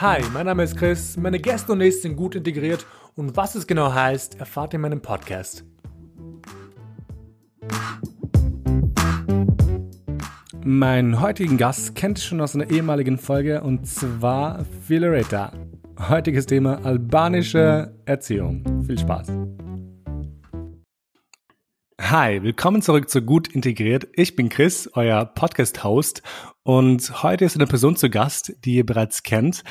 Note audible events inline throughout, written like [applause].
Hi, mein Name ist Chris, meine Gäste und ich sind gut integriert und was es genau heißt, erfahrt ihr in meinem Podcast. Meinen heutigen Gast kennt ihr schon aus einer ehemaligen Folge und zwar Filareta. Heutiges Thema albanische Erziehung. Viel Spaß. Hi, willkommen zurück zu Gut Integriert. Ich bin Chris, euer Podcast-Host und heute ist eine Person zu Gast, die ihr bereits kennt.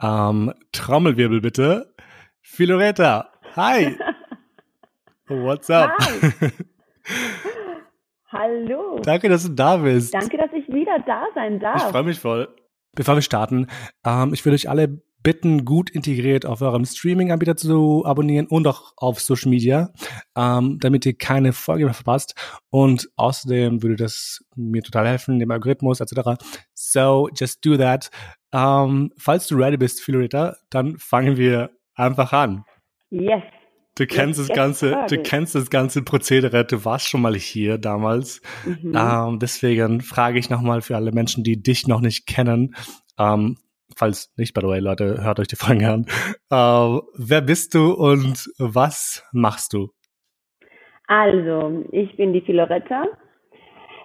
Ähm, Trommelwirbel bitte. Filoretta. Hi. [laughs] What's up? Hi. [laughs] Hallo. Danke, dass du da bist. Danke, dass ich wieder da sein darf. Ich freue mich voll. Bevor wir starten, ähm, ich würde euch alle bitten, gut integriert auf eurem Streaming-Anbieter zu abonnieren und auch auf Social Media, ähm, damit ihr keine Folge mehr verpasst. Und außerdem würde das mir total helfen, dem Algorithmus etc. So, just do that. Ähm, falls du ready bist, Philorita, dann fangen wir einfach an. Yes. Du kennst das ganze, du kennst das ganze Prozedere. Du warst schon mal hier damals. Mhm. Ähm, deswegen frage ich nochmal für alle Menschen, die dich noch nicht kennen. Ähm, falls nicht, by the way, Leute, hört euch die Fragen an. Äh, wer bist du und was machst du? Also, ich bin die Filoretta.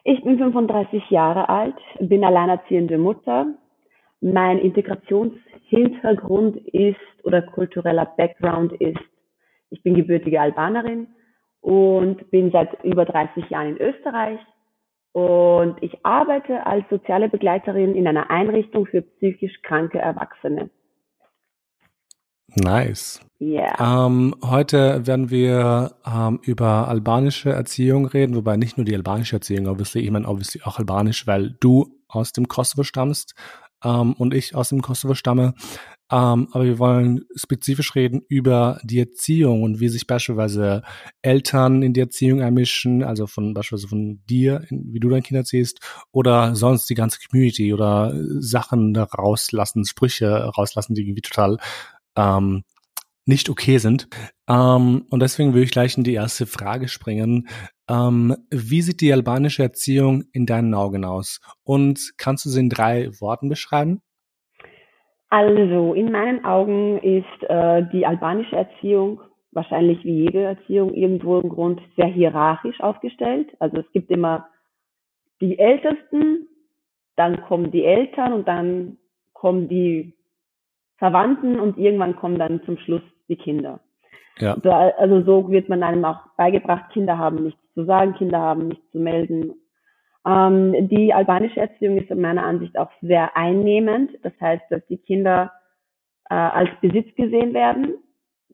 Ich bin 35 Jahre alt, bin alleinerziehende Mutter. Mein Integrationshintergrund ist oder kultureller Background ist, ich bin gebürtige Albanerin und bin seit über 30 Jahren in Österreich und ich arbeite als soziale Begleiterin in einer Einrichtung für psychisch kranke Erwachsene. Nice. Yeah. Ähm, heute werden wir ähm, über albanische Erziehung reden, wobei nicht nur die albanische Erziehung, obviously, ich meine obviously auch albanisch, weil du aus dem Kosovo stammst ähm, und ich aus dem Kosovo stamme. Ähm, aber wir wollen spezifisch reden über die Erziehung und wie sich beispielsweise Eltern in die Erziehung einmischen, also von beispielsweise von dir, wie du dein Kind erziehst, oder sonst die ganze Community oder Sachen rauslassen, Sprüche rauslassen, die irgendwie total ähm, nicht okay sind. Ähm, und deswegen würde ich gleich in die erste Frage springen. Ähm, wie sieht die albanische Erziehung in deinen Augen aus? Und kannst du sie in drei Worten beschreiben? Also, in meinen Augen ist äh, die albanische Erziehung wahrscheinlich wie jede Erziehung irgendwo im Grund sehr hierarchisch aufgestellt. Also es gibt immer die Ältesten, dann kommen die Eltern und dann kommen die Verwandten und irgendwann kommen dann zum Schluss die Kinder. Ja. Also so wird man einem auch beigebracht, Kinder haben nichts zu sagen, Kinder haben nichts zu melden. Ähm, die albanische Erziehung ist in meiner Ansicht auch sehr einnehmend. Das heißt, dass die Kinder äh, als Besitz gesehen werden,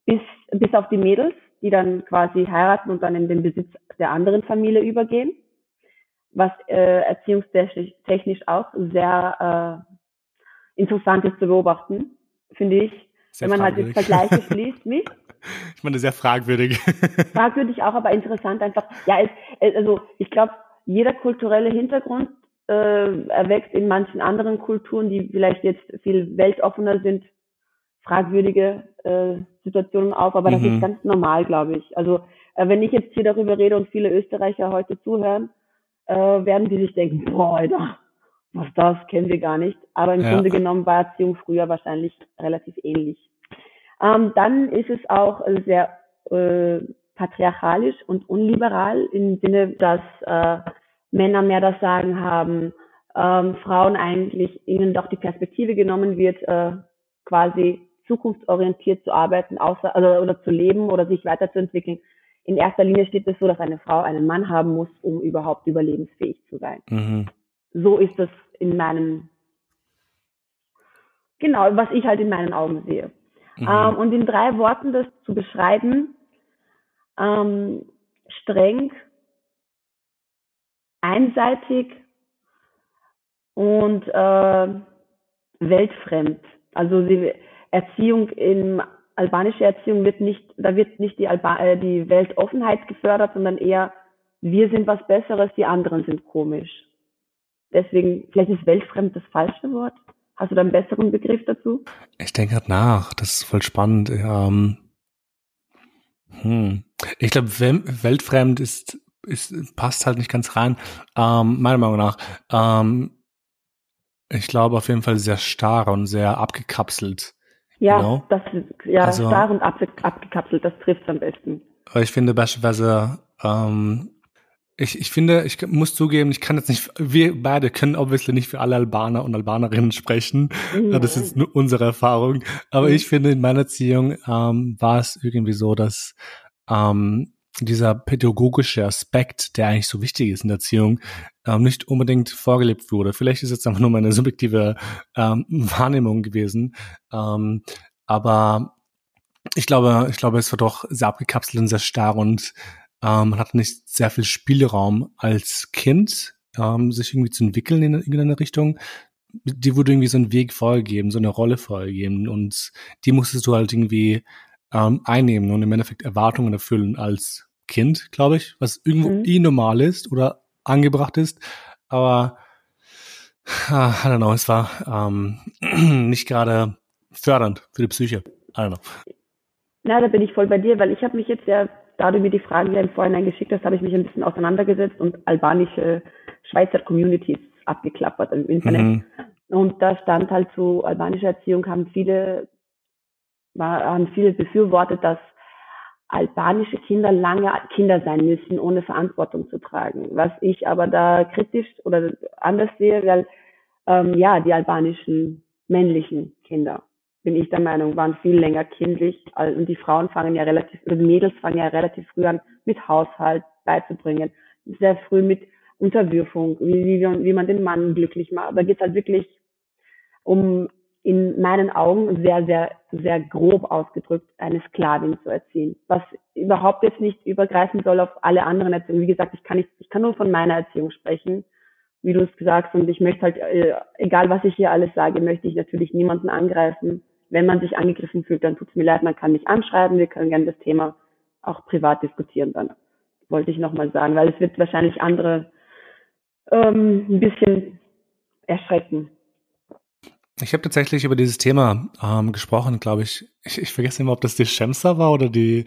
bis, bis auf die Mädels, die dann quasi heiraten und dann in den Besitz der anderen Familie übergehen. Was äh, erziehungstechnisch auch sehr äh, interessant ist zu beobachten, finde ich. Sehr wenn man halt jetzt Vergleiche [laughs] schließt, mich. Ich meine, sehr fragwürdig. Fragwürdig auch, aber interessant einfach. Ja, es, also ich glaube, jeder kulturelle Hintergrund äh, erweckt in manchen anderen Kulturen, die vielleicht jetzt viel weltoffener sind, fragwürdige äh, Situationen auf, aber das ist mhm. ganz normal, glaube ich. Also äh, wenn ich jetzt hier darüber rede und viele Österreicher heute zuhören, äh, werden die sich denken, boah, Alter, was das kennen wir gar nicht. Aber im ja. Grunde genommen war Erziehung früher wahrscheinlich relativ ähnlich. Ähm, dann ist es auch sehr äh, patriarchalisch und unliberal im Sinne, dass äh, Männer mehr das Sagen haben, ähm, Frauen eigentlich ihnen doch die Perspektive genommen wird, äh, quasi zukunftsorientiert zu arbeiten, außer, also, oder zu leben oder sich weiterzuentwickeln. In erster Linie steht es so, dass eine Frau einen Mann haben muss, um überhaupt überlebensfähig zu sein. Mhm so ist das in meinem, genau, was ich halt in meinen Augen sehe. Mhm. Ähm, und in drei Worten das zu beschreiben, ähm, streng, einseitig und äh, weltfremd. Also die Erziehung in albanische Erziehung wird nicht, da wird nicht die, Alba äh, die Weltoffenheit gefördert, sondern eher wir sind was Besseres, die anderen sind komisch. Deswegen, vielleicht ist weltfremd das falsche Wort. Hast du da einen besseren Begriff dazu? Ich denke gerade nach. Das ist voll spannend. Ähm, hm. Ich glaube, weltfremd ist, ist, passt halt nicht ganz rein. Ähm, meiner Meinung nach. Ähm, Ich glaube auf jeden Fall sehr starr und sehr abgekapselt. Ja, genau. das ja also, starr und abge abgekapselt, das trifft am besten. Ich finde beispielsweise, ähm, ich, ich finde, ich muss zugeben, ich kann jetzt nicht, wir beide können obviously nicht für alle Albaner und Albanerinnen sprechen. Ja. Das ist nur unsere Erfahrung. Aber mhm. ich finde, in meiner Erziehung ähm, war es irgendwie so, dass ähm, dieser pädagogische Aspekt, der eigentlich so wichtig ist in der Erziehung, ähm, nicht unbedingt vorgelebt wurde. Vielleicht ist es einfach nur meine subjektive ähm, Wahrnehmung gewesen. Ähm, aber ich glaube, ich glaube, es war doch sehr abgekapselt und sehr starr und ähm, man hat nicht sehr viel Spielraum als Kind, ähm, sich irgendwie zu entwickeln in irgendeine Richtung. Die wurde irgendwie so ein Weg vorgegeben, so eine Rolle vorgegeben und die musstest du halt irgendwie ähm, einnehmen und im Endeffekt Erwartungen erfüllen als Kind, glaube ich, was irgendwo mhm. eh normal ist oder angebracht ist. Aber uh, I don't know, es war ähm, [clears throat] nicht gerade fördernd für die Psyche. I don't know. Na, da bin ich voll bei dir, weil ich habe mich jetzt ja, da du mir die Fragen ja im Vorhinein geschickt hast, habe ich mich ein bisschen auseinandergesetzt und albanische Schweizer Communities abgeklappert im Internet. Mhm. Und da stand halt zu albanischer Erziehung haben viele, haben viele befürwortet, dass albanische Kinder lange Kinder sein müssen, ohne Verantwortung zu tragen. Was ich aber da kritisch oder anders sehe, weil ähm, ja, die albanischen männlichen Kinder, bin ich der Meinung, waren viel länger kindlich und die Frauen fangen ja relativ, oder die Mädels fangen ja relativ früh an, mit Haushalt beizubringen, sehr früh mit Unterwürfung, wie, wie, wie man den Mann glücklich macht. Da geht es halt wirklich um in meinen Augen sehr, sehr, sehr grob ausgedrückt eine Sklavin zu erziehen. Was überhaupt jetzt nicht übergreifen soll auf alle anderen Erziehungen. Wie gesagt, ich kann nicht, ich kann nur von meiner Erziehung sprechen, wie du es gesagt hast. Und ich möchte halt, äh, egal was ich hier alles sage, möchte ich natürlich niemanden angreifen. Wenn man sich angegriffen fühlt, dann tut es mir leid, man kann mich anschreiben, wir können gerne das Thema auch privat diskutieren dann. Wollte ich nochmal sagen, weil es wird wahrscheinlich andere ähm, ein bisschen erschrecken. Ich habe tatsächlich über dieses Thema ähm, gesprochen, glaube ich. ich. Ich vergesse immer, ob das die Shemsa war oder die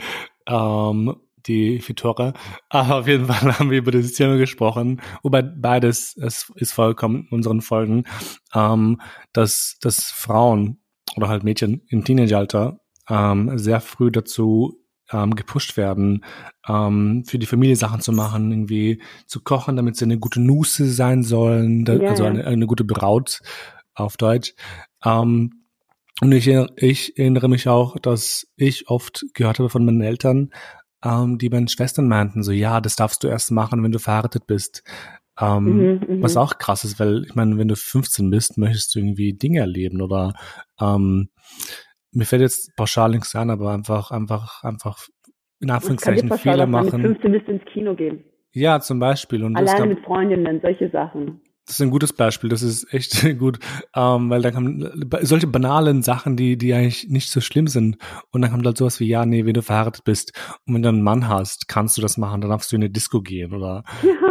ähm, die Fitora. Aber auf jeden Fall [laughs] haben wir über dieses Thema gesprochen. Wobei beides es ist vollkommen in unseren Folgen, ähm, dass, dass Frauen oder halt Mädchen im Teenageralter ähm, sehr früh dazu ähm, gepusht werden, ähm, für die Familie Sachen zu machen, irgendwie zu kochen, damit sie eine gute Nusse sein sollen, da, yeah. also eine, eine gute Braut auf Deutsch. Ähm, und ich, ich erinnere mich auch, dass ich oft gehört habe von meinen Eltern, ähm, die meinen Schwestern meinten, so ja, das darfst du erst machen, wenn du verheiratet bist. Ähm, mhm, mhm. was auch krass ist, weil ich meine, wenn du 15 bist, möchtest du irgendwie Dinge erleben oder ähm, mir fällt jetzt pauschal nichts an, aber einfach, einfach, einfach in Anführungszeichen Fehler machen. Mit 15 bist du ins Kino gehen. Ja, zum Beispiel. Und Allein mit Freundinnen, solche Sachen. Das ist ein gutes Beispiel, das ist echt [laughs] gut, ähm, weil da kann solche banalen Sachen, die die eigentlich nicht so schlimm sind. Und dann kommt halt sowas wie ja, nee, wenn du verheiratet bist und wenn du einen Mann hast, kannst du das machen, dann darfst du in eine Disco gehen oder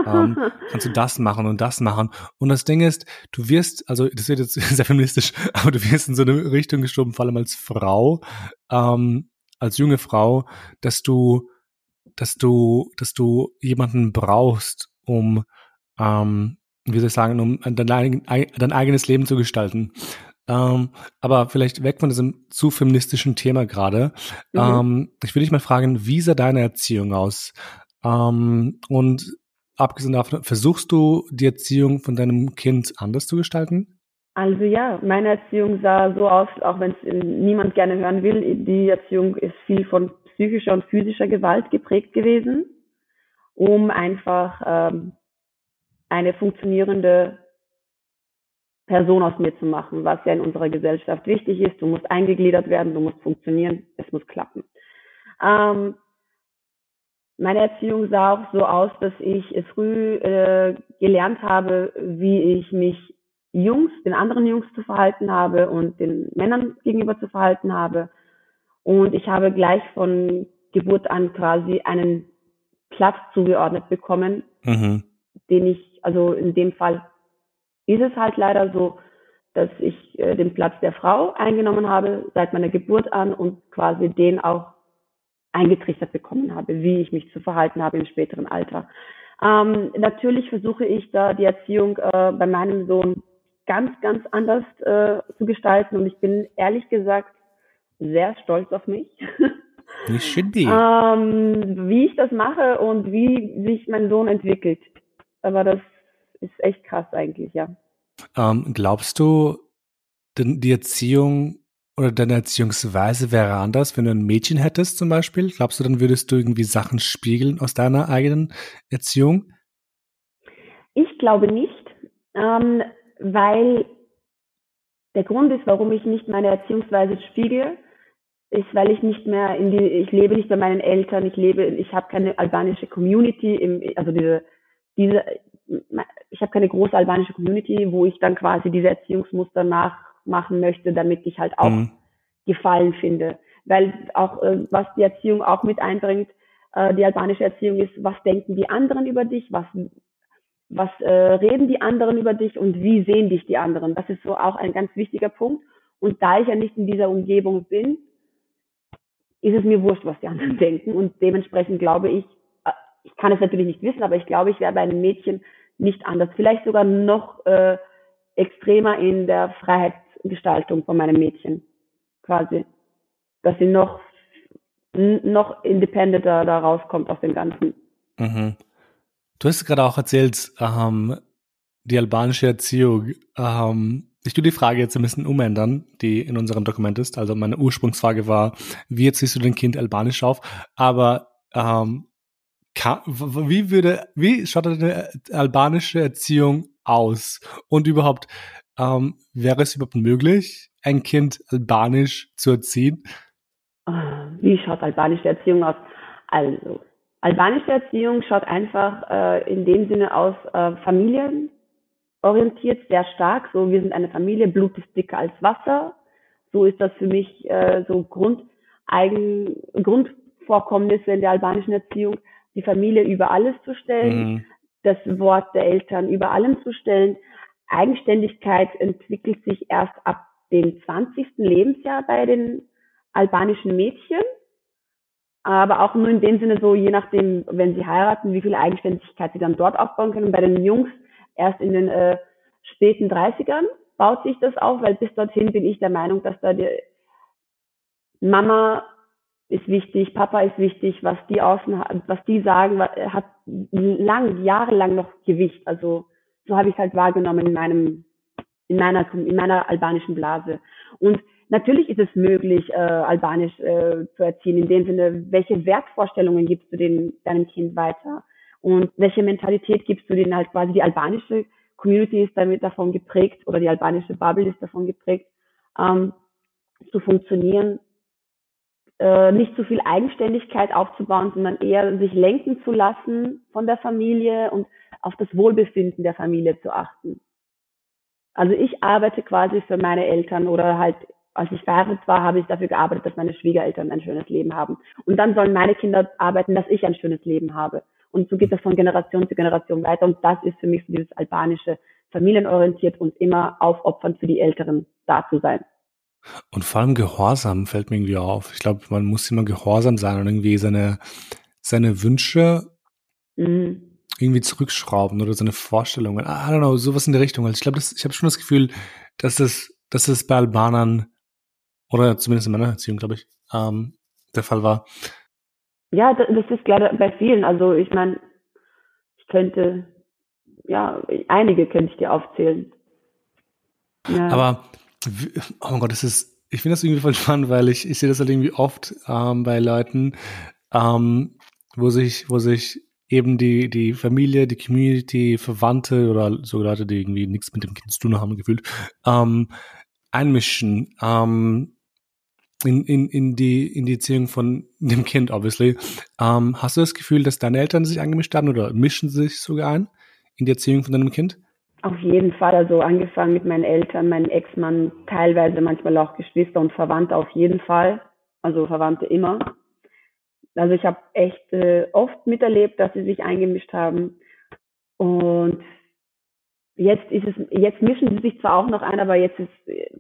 ähm, [laughs] kannst du das machen und das machen. Und das Ding ist, du wirst, also das wird jetzt [laughs] sehr feministisch, aber du wirst in so eine Richtung geschoben, vor allem als Frau, ähm, als junge Frau, dass du, dass du, dass du jemanden brauchst, um ähm, wie soll ich sagen, um dein, dein eigenes Leben zu gestalten. Ähm, aber vielleicht weg von diesem zu feministischen Thema gerade. Mhm. Ähm, ich will dich mal fragen, wie sah deine Erziehung aus? Ähm, und abgesehen davon, versuchst du die Erziehung von deinem Kind anders zu gestalten? Also ja, meine Erziehung sah so aus, auch wenn es niemand gerne hören will. Die Erziehung ist viel von psychischer und physischer Gewalt geprägt gewesen, um einfach ähm, eine funktionierende Person aus mir zu machen, was ja in unserer Gesellschaft wichtig ist. Du musst eingegliedert werden, du musst funktionieren, es muss klappen. Ähm, meine Erziehung sah auch so aus, dass ich früh äh, gelernt habe, wie ich mich Jungs, den anderen Jungs zu verhalten habe und den Männern gegenüber zu verhalten habe. Und ich habe gleich von Geburt an quasi einen Platz zugeordnet bekommen, mhm. den ich also in dem Fall ist es halt leider so, dass ich äh, den Platz der Frau eingenommen habe seit meiner Geburt an und quasi den auch eingetrichtert bekommen habe, wie ich mich zu verhalten habe im späteren Alter. Ähm, natürlich versuche ich da die Erziehung äh, bei meinem Sohn ganz, ganz anders äh, zu gestalten. Und ich bin ehrlich gesagt sehr stolz auf mich. You should be. ähm, wie ich das mache und wie sich mein Sohn entwickelt. Aber das ist echt krass eigentlich, ja. Ähm, glaubst du, denn die Erziehung oder deine Erziehungsweise wäre anders, wenn du ein Mädchen hättest zum Beispiel? Glaubst du, dann würdest du irgendwie Sachen spiegeln aus deiner eigenen Erziehung? Ich glaube nicht, ähm, weil der Grund ist, warum ich nicht meine Erziehungsweise spiegel, ist, weil ich nicht mehr in die, ich lebe nicht bei meinen Eltern, ich lebe, ich habe keine albanische Community, im, also diese, diese, ich habe keine große albanische Community, wo ich dann quasi diese Erziehungsmuster nachmachen möchte, damit ich halt auch mhm. Gefallen finde. Weil auch, äh, was die Erziehung auch mit einbringt, äh, die albanische Erziehung ist, was denken die anderen über dich, was, was äh, reden die anderen über dich und wie sehen dich die anderen. Das ist so auch ein ganz wichtiger Punkt. Und da ich ja nicht in dieser Umgebung bin, ist es mir wurscht, was die anderen [laughs] denken. Und dementsprechend glaube ich, äh, ich kann es natürlich nicht wissen, aber ich glaube, ich wäre bei einem Mädchen nicht anders. Vielleicht sogar noch äh, extremer in der Freiheitsgestaltung von meinem Mädchen. Quasi. Dass sie noch, noch independenter da rauskommt aus dem Ganzen. Mhm. Du hast gerade auch erzählt, ähm, die albanische Erziehung. Ähm, ich tue die Frage jetzt ein bisschen umändern, die in unserem Dokument ist. Also meine Ursprungsfrage war, wie erziehst du dein Kind albanisch auf? Aber ähm, wie würde, wie schaut eine albanische Erziehung aus? Und überhaupt, ähm, wäre es überhaupt möglich, ein Kind albanisch zu erziehen? Wie schaut albanische Erziehung aus? Also, albanische Erziehung schaut einfach äh, in dem Sinne aus, äh, Familien orientiert sehr stark. So, wir sind eine Familie, Blut ist dicker als Wasser. So ist das für mich äh, so Grund, eigen, Grundvorkommnisse in der albanischen Erziehung, die Familie über alles zu stellen, mhm. das Wort der Eltern über allem zu stellen. Eigenständigkeit entwickelt sich erst ab dem 20. Lebensjahr bei den albanischen Mädchen. Aber auch nur in dem Sinne so, je nachdem, wenn sie heiraten, wie viel Eigenständigkeit sie dann dort aufbauen können. Bei den Jungs erst in den äh, späten 30ern baut sich das auf, weil bis dorthin bin ich der Meinung, dass da die Mama ist wichtig, Papa ist wichtig, was die außen, was die sagen, hat lang, jahrelang noch Gewicht. Also so habe ich es halt wahrgenommen in meinem, in meiner, in meiner albanischen Blase. Und natürlich ist es möglich, äh, Albanisch äh, zu erziehen, in dem Sinne, welche Wertvorstellungen gibst du den, deinem Kind weiter? Und welche Mentalität gibst du denen halt quasi? Die albanische Community ist damit davon geprägt oder die albanische Bubble ist davon geprägt, ähm, zu funktionieren, äh, nicht zu viel Eigenständigkeit aufzubauen, sondern eher sich lenken zu lassen von der Familie und auf das Wohlbefinden der Familie zu achten. Also ich arbeite quasi für meine Eltern oder halt als ich verheiratet war, habe ich dafür gearbeitet, dass meine Schwiegereltern ein schönes Leben haben. Und dann sollen meine Kinder arbeiten, dass ich ein schönes Leben habe. Und so geht das von Generation zu Generation weiter. Und das ist für mich so dieses albanische familienorientiert und immer aufopfernd für die Älteren da zu sein. Und vor allem Gehorsam fällt mir irgendwie auf. Ich glaube, man muss immer gehorsam sein und irgendwie seine, seine Wünsche mhm. irgendwie zurückschrauben oder seine Vorstellungen. I don't know, sowas in der Richtung. Also ich glaube, ich habe schon das Gefühl, dass das, dass das bei Albanern oder zumindest in meiner Erziehung, glaube ich, ähm, der Fall war, ja, das ist leider bei vielen. Also ich meine, ich könnte, ja, einige könnte ich dir aufzählen. Ja. Aber, oh mein Gott, das ist, ich finde das irgendwie voll spannend, weil ich, ich sehe das halt irgendwie oft ähm, bei Leuten, ähm, wo sich, wo sich eben die, die Familie, die Community, Verwandte oder so Leute, die irgendwie nichts mit dem Kind zu tun haben, gefühlt, ähm, einmischen. Ähm, in, in, in, die, in die Erziehung von dem Kind, obviously. Ähm, hast du das Gefühl, dass deine Eltern sich angemischt haben oder mischen sich sogar ein in die Erziehung von deinem Kind? Auf jeden Fall, also angefangen mit meinen Eltern, meinem Ex-Mann, teilweise manchmal auch Geschwister und Verwandte auf jeden Fall, also Verwandte immer. Also ich habe echt äh, oft miterlebt, dass sie sich eingemischt haben und jetzt ist es, jetzt mischen sie sich zwar auch noch ein, aber jetzt ist,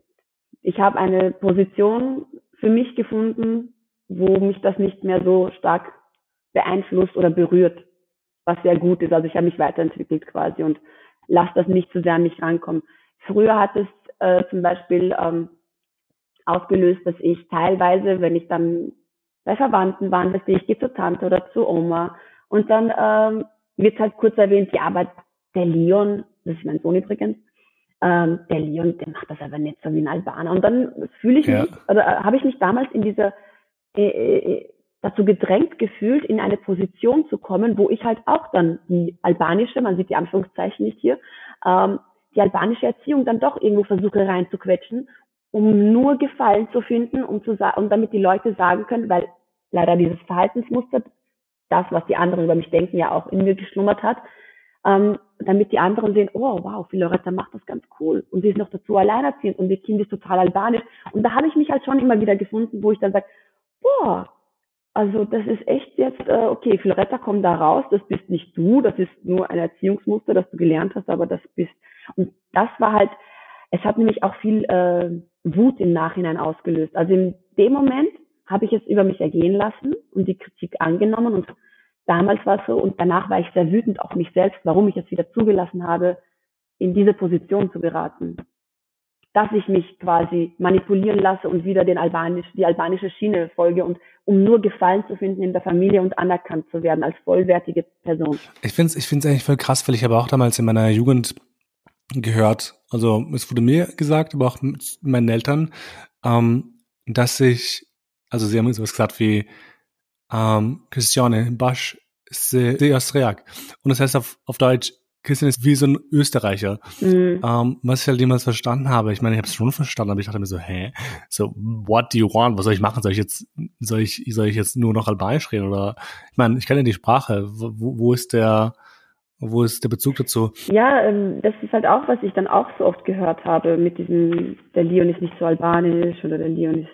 ich habe eine Position für mich gefunden, wo mich das nicht mehr so stark beeinflusst oder berührt, was sehr gut ist. Also ich habe mich weiterentwickelt quasi und lasse das nicht zu sehr an mich rankommen. früher hat es äh, zum Beispiel ähm, ausgelöst, dass ich teilweise, wenn ich dann bei Verwandten war, dass ich gehe zur Tante oder zur Oma und dann ähm, wird halt kurz erwähnt, ja, aber der Leon, das ist mein Sohn übrigens, ähm, der Leon, der macht das aber nicht so wie ein Albaner. Und dann fühle ich ja. mich, oder äh, habe ich mich damals in dieser äh, äh, dazu gedrängt gefühlt, in eine Position zu kommen, wo ich halt auch dann die albanische, man sieht die Anführungszeichen nicht hier, ähm, die albanische Erziehung dann doch irgendwo versuche reinzuquetschen, um nur Gefallen zu finden, um zu sagen, um damit die Leute sagen können, weil leider dieses Verhaltensmuster, das, was die anderen über mich denken, ja auch in mir geschlummert hat, ähm, damit die anderen sehen, oh wow, Loretta macht das ganz cool und sie ist noch dazu alleinerziehend und ihr Kind ist total albanisch. Und da habe ich mich halt schon immer wieder gefunden, wo ich dann sage, boah, also das ist echt jetzt, äh, okay, Floretta, komm da raus, das bist nicht du, das ist nur ein Erziehungsmuster, das du gelernt hast, aber das bist. Und das war halt, es hat nämlich auch viel äh, Wut im Nachhinein ausgelöst. Also in dem Moment habe ich es über mich ergehen lassen und die Kritik angenommen und damals war es so und danach war ich sehr wütend auf mich selbst, warum ich es wieder zugelassen habe, in diese Position zu geraten dass ich mich quasi manipulieren lasse und wieder den albanisch, die albanische Schiene folge und um nur Gefallen zu finden in der Familie und anerkannt zu werden als vollwertige Person. Ich finde es ich find's eigentlich voll krass, weil ich habe auch damals in meiner Jugend gehört, also es wurde mir gesagt, aber auch meinen Eltern, ähm, dass ich, also sie haben sowas gesagt wie ähm, Christiane Basch se, se. Und das heißt auf, auf Deutsch, Christian ist wie so ein Österreicher. Mhm. Ähm, was ich halt jemals verstanden habe, ich meine, ich habe es schon verstanden, aber ich dachte mir so, hä? So, what do you want? Was soll ich machen? Soll ich jetzt, soll ich, soll ich jetzt nur noch Albanisch reden? Oder ich meine, ich kenne ja die Sprache. Wo, wo ist der, wo ist der Bezug dazu? Ja, ähm, das ist halt auch, was ich dann auch so oft gehört habe, mit diesem, der Leon ist nicht so albanisch oder der Leon ist,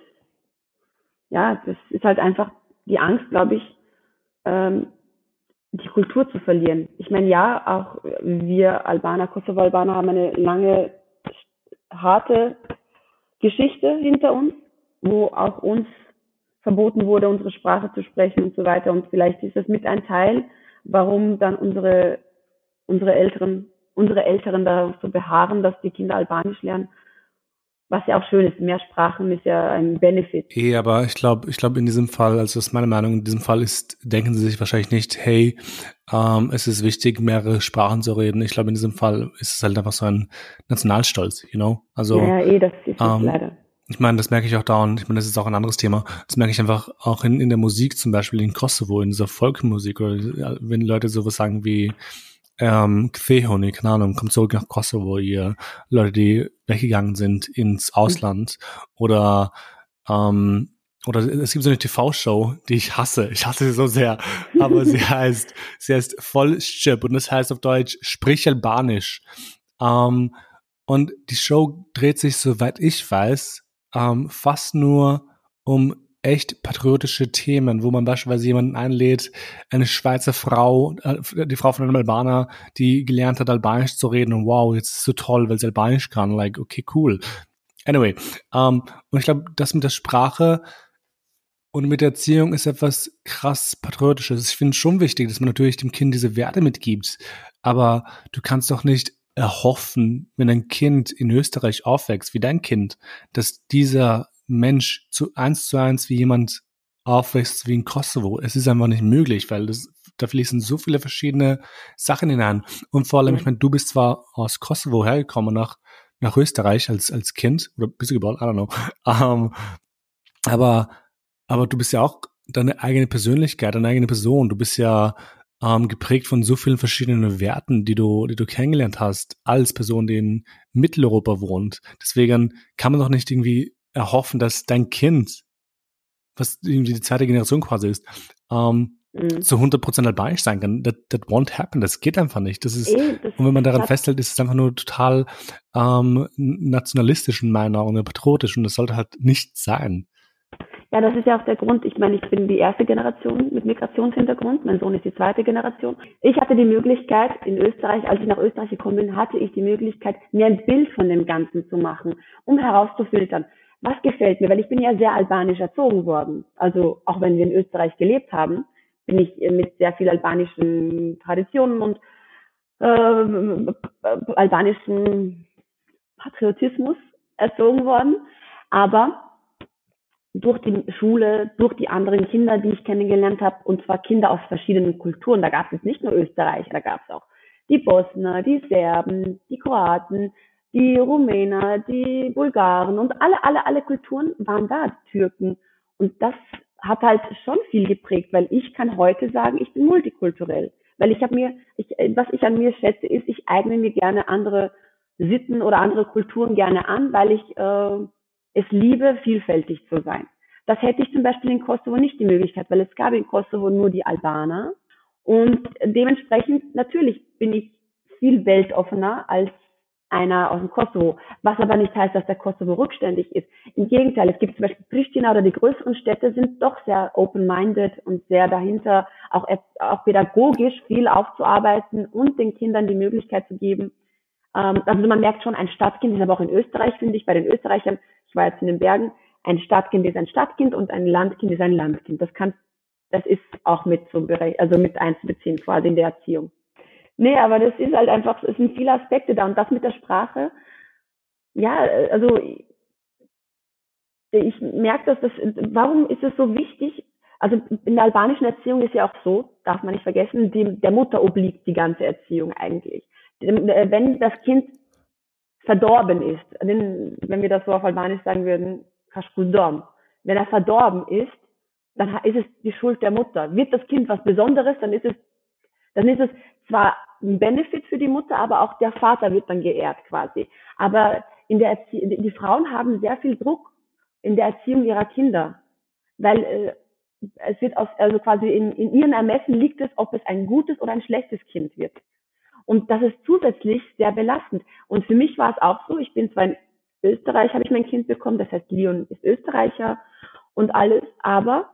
ja, das ist halt einfach die Angst, glaube ich, ähm, die Kultur zu verlieren. Ich meine, ja, auch wir Albaner, Kosovo-Albaner haben eine lange, harte Geschichte hinter uns, wo auch uns verboten wurde, unsere Sprache zu sprechen und so weiter. Und vielleicht ist das mit ein Teil, warum dann unsere, unsere Älteren, unsere Älteren darauf so beharren, dass die Kinder Albanisch lernen was ja auch schön ist. Mehr Sprachen ist ja ein Benefit. Eh, aber ich glaube, ich glaube in diesem Fall, also das ist meine Meinung, in diesem Fall ist, denken sie sich wahrscheinlich nicht, hey, ähm, es ist wichtig, mehrere Sprachen zu reden. Ich glaube, in diesem Fall ist es halt einfach so ein Nationalstolz, you know? Also, ja, eh, das ist ähm, leider. Ich meine, das merke ich auch dauernd. Ich meine, das ist auch ein anderes Thema. Das merke ich einfach auch in, in der Musik, zum Beispiel in Kosovo, in dieser Folkmusik oder wenn Leute sowas sagen wie, ähm, Kfehoni, keine Ahnung, kommt zurück nach Kosovo, ihr Leute, die weggegangen sind ins Ausland oder ähm, oder es gibt so eine TV-Show, die ich hasse. Ich hasse sie so sehr. [laughs] Aber sie heißt, sie heißt Vollschip und das heißt auf Deutsch Sprich Albanisch. Ähm, und die Show dreht sich, soweit ich weiß, ähm, fast nur um echt patriotische Themen, wo man beispielsweise jemanden einlädt, eine Schweizer Frau, äh, die Frau von einem Albaner, die gelernt hat, Albanisch zu reden und wow, jetzt ist es so toll, weil sie Albanisch kann. Like, okay, cool. Anyway, um, ähm, und ich glaube, das mit der Sprache und mit der Erziehung ist etwas krass Patriotisches. Ich finde es schon wichtig, dass man natürlich dem Kind diese Werte mitgibt. Aber du kannst doch nicht erhoffen, wenn ein Kind in Österreich aufwächst, wie dein Kind, dass dieser Mensch zu eins zu eins wie jemand aufwächst wie in Kosovo. Es ist einfach nicht möglich, weil das, da fließen so viele verschiedene Sachen hinein. Und vor allem, ich meine, du bist zwar aus Kosovo hergekommen nach, nach Österreich als, als Kind oder bist du geboren? I don't know. Um, [laughs] ähm, aber, aber du bist ja auch deine eigene Persönlichkeit, deine eigene Person. Du bist ja ähm, geprägt von so vielen verschiedenen Werten, die du, die du kennengelernt hast als Person, die in Mitteleuropa wohnt. Deswegen kann man doch nicht irgendwie erhoffen, dass dein Kind, was irgendwie die zweite Generation quasi ist, ähm, mhm. zu 100% albanisch sein kann. That, that won't happen. Das geht einfach nicht. Das ist, Ey, das und wenn man daran festhält, ist es einfach nur total ähm, nationalistisch in meiner und patriotisch und das sollte halt nicht sein. Ja, das ist ja auch der Grund. Ich meine, ich bin die erste Generation mit Migrationshintergrund. Mein Sohn ist die zweite Generation. Ich hatte die Möglichkeit in Österreich, als ich nach Österreich gekommen bin, hatte ich die Möglichkeit, mir ein Bild von dem Ganzen zu machen, um herauszufiltern, was gefällt mir, weil ich bin ja sehr albanisch erzogen worden. Also auch wenn wir in Österreich gelebt haben, bin ich mit sehr viel albanischen Traditionen und äh, albanischen Patriotismus erzogen worden, aber durch die Schule, durch die anderen Kinder, die ich kennengelernt habe, und zwar Kinder aus verschiedenen Kulturen. Da gab es nicht nur Österreicher, da gab es auch die Bosner, die Serben, die Kroaten, die Rumäner, die Bulgaren und alle, alle, alle Kulturen waren da, die Türken. Und das hat halt schon viel geprägt, weil ich kann heute sagen, ich bin multikulturell. Weil ich habe mir, ich, was ich an mir schätze, ist, ich eigne mir gerne andere Sitten oder andere Kulturen gerne an, weil ich äh, es liebe, vielfältig zu sein. Das hätte ich zum Beispiel in Kosovo nicht die Möglichkeit, weil es gab in Kosovo nur die Albaner. Und dementsprechend, natürlich bin ich viel weltoffener als einer aus dem Kosovo, was aber nicht heißt, dass der Kosovo rückständig ist. Im Gegenteil, es gibt zum Beispiel Pristina oder die größeren Städte sind doch sehr open-minded und sehr dahinter, auch, auch pädagogisch viel aufzuarbeiten und den Kindern die Möglichkeit zu geben. Ähm, also man merkt schon, ein Stadtkind ist aber auch in Österreich, finde ich, bei den Österreichern, ich war jetzt in den Bergen, ein Stadtkind ist ein Stadtkind und ein Landkind ist ein Landkind. Das kann, das ist auch mit zu also mit einzubeziehen quasi in der Erziehung. Nee, aber das ist halt einfach, es sind viele Aspekte da und das mit der Sprache, ja, also ich merke, dass das, warum ist es so wichtig? Also in der albanischen Erziehung ist ja auch so, darf man nicht vergessen, die, der Mutter obliegt die ganze Erziehung eigentlich. Wenn das Kind verdorben ist, wenn wir das so auf Albanisch sagen würden, wenn er verdorben ist, dann ist es die Schuld der Mutter. Wird das Kind was Besonderes, dann ist es, dann ist es zwar ein Benefit für die Mutter, aber auch der Vater wird dann geehrt quasi. Aber in der Erzie die Frauen haben sehr viel Druck in der Erziehung ihrer Kinder, weil äh, es wird aus, also quasi in, in ihren Ermessen liegt es, ob es ein gutes oder ein schlechtes Kind wird. Und das ist zusätzlich sehr belastend. Und für mich war es auch so, ich bin zwar in Österreich, habe ich mein Kind bekommen, das heißt, Leon ist Österreicher und alles, aber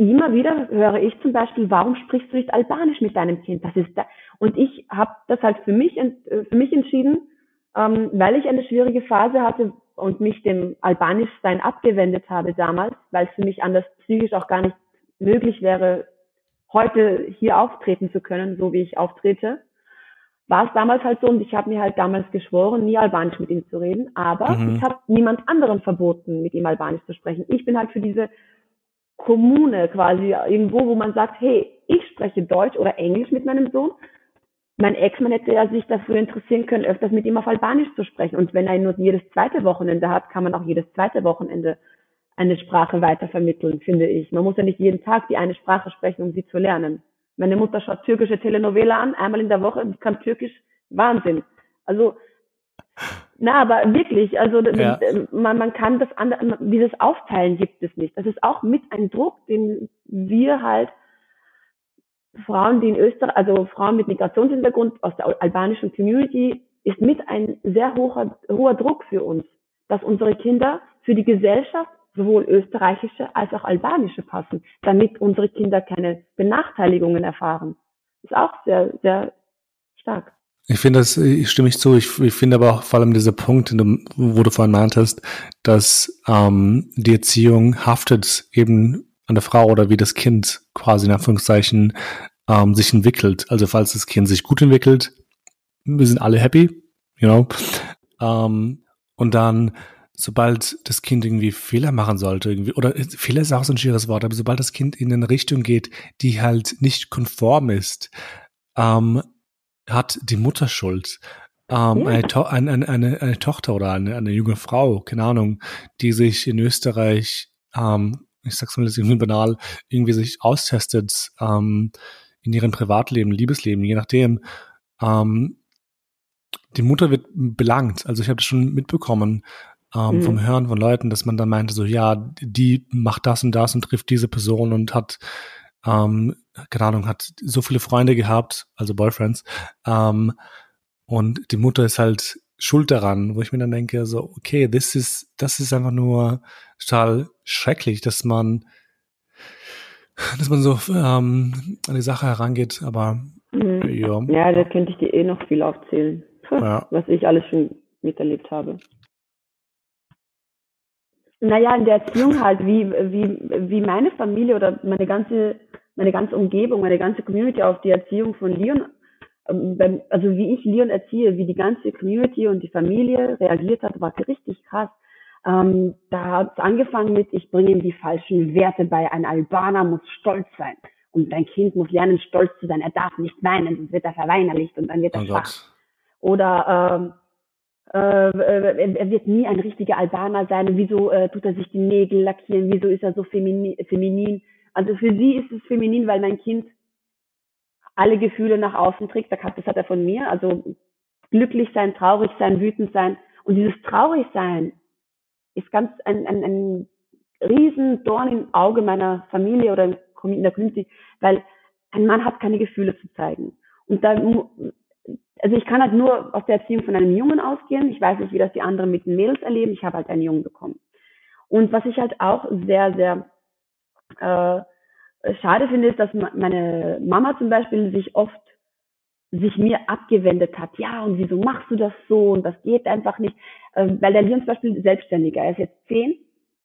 immer wieder höre ich zum Beispiel, warum sprichst du nicht Albanisch mit deinem Kind? Das ist da. Und ich habe das halt für mich, äh, für mich entschieden, ähm, weil ich eine schwierige Phase hatte und mich dem Albanischsein abgewendet habe damals, weil es für mich anders psychisch auch gar nicht möglich wäre, heute hier auftreten zu können, so wie ich auftrete. War es damals halt so und ich habe mir halt damals geschworen, nie Albanisch mit ihm zu reden, aber mhm. ich habe niemand anderem verboten, mit ihm Albanisch zu sprechen. Ich bin halt für diese Kommune quasi irgendwo, wo man sagt, hey, ich spreche Deutsch oder Englisch mit meinem Sohn. Mein Ex-Mann hätte ja sich dafür interessieren können, öfters mit ihm auf Albanisch zu sprechen. Und wenn er nur jedes zweite Wochenende hat, kann man auch jedes zweite Wochenende eine Sprache weitervermitteln, finde ich. Man muss ja nicht jeden Tag die eine Sprache sprechen, um sie zu lernen. Meine Mutter schaut türkische Telenovela an, einmal in der Woche, kann Türkisch, Wahnsinn. Also na, aber wirklich, also ja. man, man kann das andere, dieses Aufteilen gibt es nicht. Das ist auch mit ein Druck, den wir halt Frauen, die in Österreich, also Frauen mit Migrationshintergrund aus der albanischen Community, ist mit ein sehr hoher, hoher Druck für uns, dass unsere Kinder für die Gesellschaft sowohl österreichische als auch albanische passen, damit unsere Kinder keine Benachteiligungen erfahren. Ist auch sehr, sehr stark. Ich finde das, ich stimme ich zu. Ich, ich finde aber auch vor allem dieser Punkt, wo du vorhin meintest, dass ähm, die Erziehung haftet eben an der Frau oder wie das Kind quasi in Anführungszeichen ähm, sich entwickelt. Also falls das Kind sich gut entwickelt, wir sind alle happy, you know. Ähm, und dann, sobald das Kind irgendwie Fehler machen sollte, irgendwie, oder Fehler ist auch so ein schweres Wort, aber sobald das Kind in eine Richtung geht, die halt nicht konform ist, ähm, hat die Mutter Schuld. Ähm, eine, to eine, eine, eine, Tochter oder eine, eine junge Frau, keine Ahnung, die sich in Österreich, ähm, ich sag's mal irgendwie banal, irgendwie sich austestet ähm, in ihrem Privatleben, Liebesleben, je nachdem. Ähm, die Mutter wird belangt. Also ich habe das schon mitbekommen ähm, mhm. vom Hören von Leuten, dass man dann meinte, so ja, die macht das und das und trifft diese Person und hat ähm, keine Ahnung, hat so viele Freunde gehabt, also Boyfriends, ähm, und die Mutter ist halt schuld daran, wo ich mir dann denke, so, okay, das ist, das ist einfach nur total schrecklich, dass man, dass man so ähm, an die Sache herangeht, aber mhm. ja. Ja, da könnte ich dir eh noch viel aufzählen, ja. was ich alles schon miterlebt habe. Naja, in der Erziehung halt, wie, wie, wie meine Familie oder meine ganze meine ganze Umgebung, meine ganze Community auf die Erziehung von Leon ähm, also wie ich Leon erziehe, wie die ganze Community und die Familie reagiert hat, war richtig krass. Ähm, da hat es angefangen mit, ich bringe ihm die falschen Werte bei. Ein Albaner muss stolz sein. Und dein Kind muss lernen, stolz zu sein. Er darf nicht weinen, sonst wird er verweinerlicht und dann wird er oh schwach. Oder ähm, äh, er wird nie ein richtiger Albaner sein. Wieso äh, tut er sich die Nägel lackieren? Wieso ist er so feminin? feminin? Also für sie ist es feminin, weil mein Kind alle Gefühle nach außen trägt. Das hat er von mir. Also glücklich sein, traurig sein, wütend sein. Und dieses traurig sein ist ganz ein, ein, ein riesen Dorn im Auge meiner Familie oder in der Community, weil ein Mann hat keine Gefühle zu zeigen. Und da, also ich kann halt nur aus der Erziehung von einem Jungen ausgehen. Ich weiß nicht, wie das die anderen mit den Mädels erleben. Ich habe halt einen Jungen bekommen. Und was ich halt auch sehr, sehr äh, schade finde, ist, dass meine Mama zum Beispiel sich oft sich mir abgewendet hat. Ja, und wieso machst du das so? Und das geht einfach nicht. Ähm, weil der Leon zum Beispiel selbstständiger. Er ist jetzt zehn.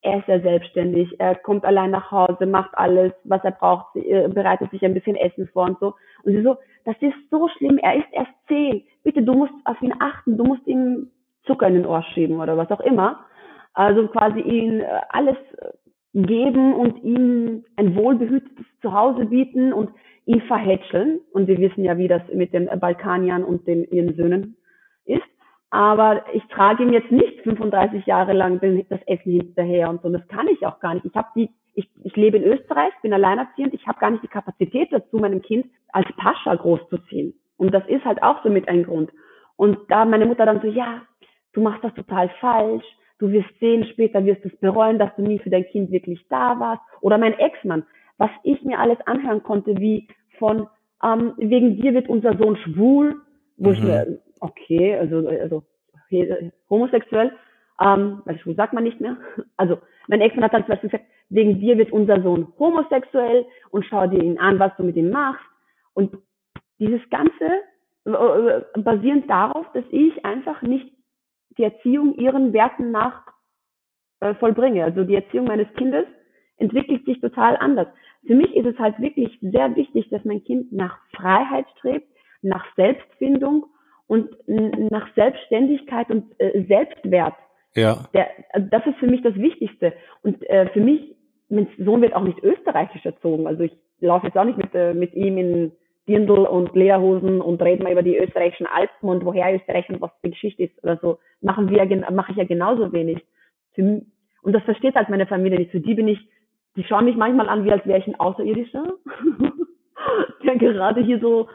Er ist ja selbstständig. Er kommt allein nach Hause, macht alles, was er braucht, äh, bereitet sich ein bisschen Essen vor und so. Und sie so, das ist so schlimm. Er ist erst zehn. Bitte, du musst auf ihn achten. Du musst ihm Zucker in den Ohr schieben oder was auch immer. Also quasi ihn äh, alles geben und ihm ein wohlbehütetes Zuhause bieten und ihn verhätscheln. Und wir wissen ja, wie das mit den Balkaniern und den, ihren Söhnen ist. Aber ich trage ihm jetzt nicht 35 Jahre lang das Essen hinterher und so. Und das kann ich auch gar nicht. Ich habe die, ich, ich lebe in Österreich, bin alleinerziehend. Ich habe gar nicht die Kapazität dazu, meinem Kind als Pascha großzuziehen. Und das ist halt auch so mit ein Grund. Und da meine Mutter dann so, ja, du machst das total falsch. Du wirst sehen, später wirst du es bereuen, dass du nie für dein Kind wirklich da warst. Oder mein Ex-Mann, was ich mir alles anhören konnte, wie von, ähm, wegen dir wird unser Sohn schwul, wo mhm. ich mir, okay, also, also homosexuell, ähm, weil schwul sagt man nicht mehr. [laughs] Also mein Ex-Mann hat dann zum Beispiel gesagt, wegen dir wird unser Sohn homosexuell und schau dir ihn an, was du mit ihm machst. Und dieses Ganze äh, basierend darauf, dass ich einfach nicht die Erziehung ihren Werten nach äh, vollbringe. Also die Erziehung meines Kindes entwickelt sich total anders. Für mich ist es halt wirklich sehr wichtig, dass mein Kind nach Freiheit strebt, nach Selbstfindung und nach Selbstständigkeit und äh, Selbstwert. Ja. Der, also das ist für mich das Wichtigste. Und äh, für mich, mein Sohn wird auch nicht österreichisch erzogen. Also ich laufe jetzt auch nicht mit, äh, mit ihm in Dirndl und Lederhosen und reden mal über die österreichischen Alpen und woher Österreich und was die Geschichte ist oder so. Machen wir, mache ich ja genauso wenig. Und das versteht halt meine Familie nicht. Für die bin ich, die schauen mich manchmal an, wie als wäre ich ein Außerirdischer, [laughs] der gerade hier so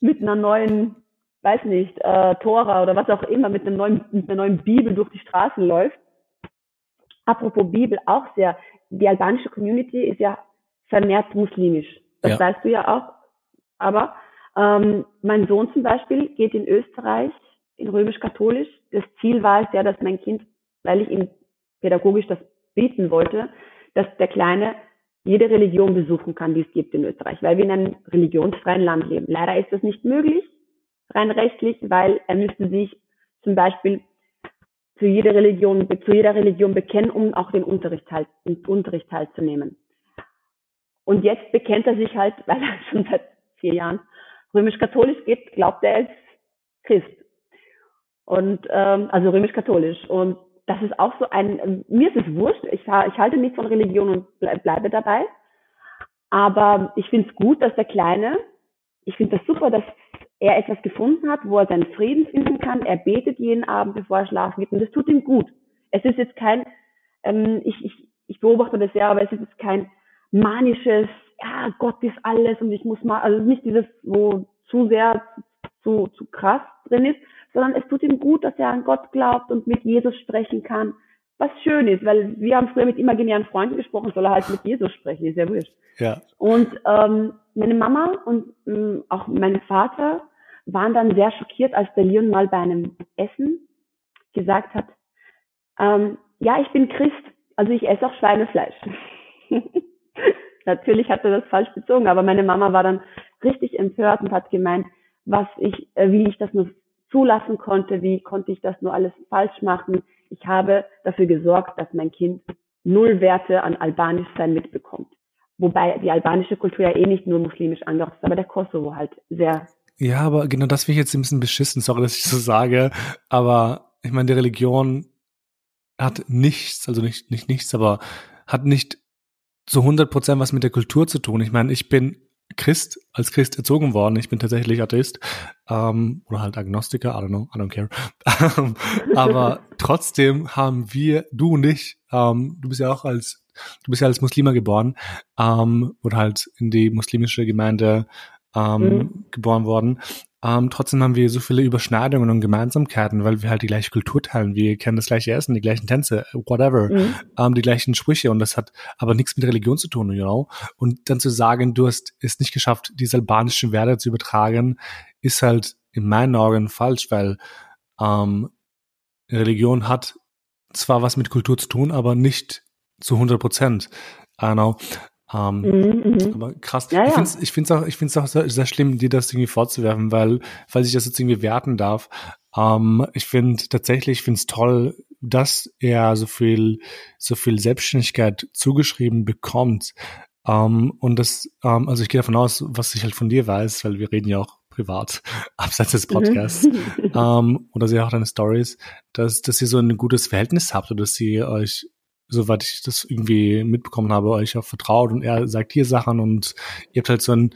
mit einer neuen, weiß nicht, äh, Tora oder was auch immer, mit, einem neuen, mit einer neuen Bibel durch die Straßen läuft. Apropos Bibel, auch sehr, die albanische Community ist ja vermehrt muslimisch. Das ja. weißt du ja auch. Aber ähm, mein Sohn zum Beispiel geht in Österreich in römisch-katholisch. Das Ziel war es ja, dass mein Kind, weil ich ihm pädagogisch das bieten wollte, dass der Kleine jede Religion besuchen kann, die es gibt in Österreich, weil wir in einem religionsfreien Land leben. Leider ist das nicht möglich, rein rechtlich, weil er müsste sich zum Beispiel zu jeder Religion, zu jeder Religion bekennen, um auch den Unterricht, teil, den Unterricht teilzunehmen. Und jetzt bekennt er sich halt, [laughs] weil er schon seit vier Jahren römisch-katholisch geht, glaubt er als Christ. Und ähm, also römisch-katholisch. Und das ist auch so ein, mir ist es wurscht, ich, ich halte nichts von Religion und bleib, bleibe dabei. Aber ich finde es gut, dass der Kleine, ich finde das super, dass er etwas gefunden hat, wo er seinen Frieden finden kann. Er betet jeden Abend, bevor er schlafen geht. Und das tut ihm gut. Es ist jetzt kein, ähm, ich, ich, ich beobachte das ja, aber es ist jetzt kein manisches, ja, Gott ist alles und ich muss mal, also nicht dieses, wo zu sehr zu, zu krass drin ist, sondern es tut ihm gut, dass er an Gott glaubt und mit Jesus sprechen kann. Was schön ist, weil wir haben früher mit imaginären Freunden gesprochen, soll er halt mit Jesus sprechen, ist ja wurscht. Ja. Und ähm, meine Mama und ähm, auch mein Vater waren dann sehr schockiert, als der Leon mal bei einem Essen gesagt hat, ähm, ja, ich bin Christ, also ich esse auch Schweinefleisch. [laughs] Natürlich hat er das falsch bezogen, aber meine Mama war dann richtig empört und hat gemeint, was ich, äh, wie ich das nur zulassen konnte, wie konnte ich das nur alles falsch machen. Ich habe dafür gesorgt, dass mein Kind null Werte an Albanisch sein mitbekommt. Wobei die albanische Kultur ja eh nicht nur muslimisch angehaucht ist, aber der Kosovo halt sehr Ja, aber genau das finde ich jetzt ein bisschen beschissen, sorry, dass ich so sage. Aber ich meine, die Religion hat nichts, also nicht, nicht nichts, aber hat nicht zu 100 Prozent was mit der Kultur zu tun. Ich meine, ich bin Christ, als Christ erzogen worden. Ich bin tatsächlich Atheist ähm, oder halt Agnostiker, I don't know, I don't care. [laughs] aber trotzdem haben wir, du und ich, ähm, du bist ja auch als, du bist ja als Muslima geboren ähm, oder halt in die muslimische Gemeinde ähm, mhm. geboren worden. Ähm, trotzdem haben wir so viele Überschneidungen und Gemeinsamkeiten, weil wir halt die gleiche Kultur teilen. Wir kennen das gleiche Essen, die gleichen Tänze, whatever, mhm. ähm, die gleichen Sprüche und das hat aber nichts mit Religion zu tun, you know. Und dann zu sagen, du hast es nicht geschafft, diese albanischen Werte zu übertragen, ist halt in meinen Augen falsch, weil ähm, Religion hat zwar was mit Kultur zu tun, aber nicht zu 100 Prozent. I know. Ähm, mhm, mhm, aber krass. Ja, ich finde es ich find's auch, ich find's auch sehr, sehr, schlimm, dir das irgendwie vorzuwerfen, weil, falls ich das jetzt irgendwie werten darf, ähm, ich finde tatsächlich, ich finde es toll, dass er so viel, so viel Selbstständigkeit zugeschrieben bekommt. Ähm, und das, ähm, also ich gehe davon aus, was ich halt von dir weiß, weil wir reden ja auch privat, [laughs] abseits des Podcasts, mhm. [laughs] ähm, oder sie auch deine Stories, dass, dass ihr so ein gutes Verhältnis habt oder dass sie euch soweit ich das irgendwie mitbekommen habe, euch auch vertraut und er sagt hier Sachen und ihr habt halt so ein,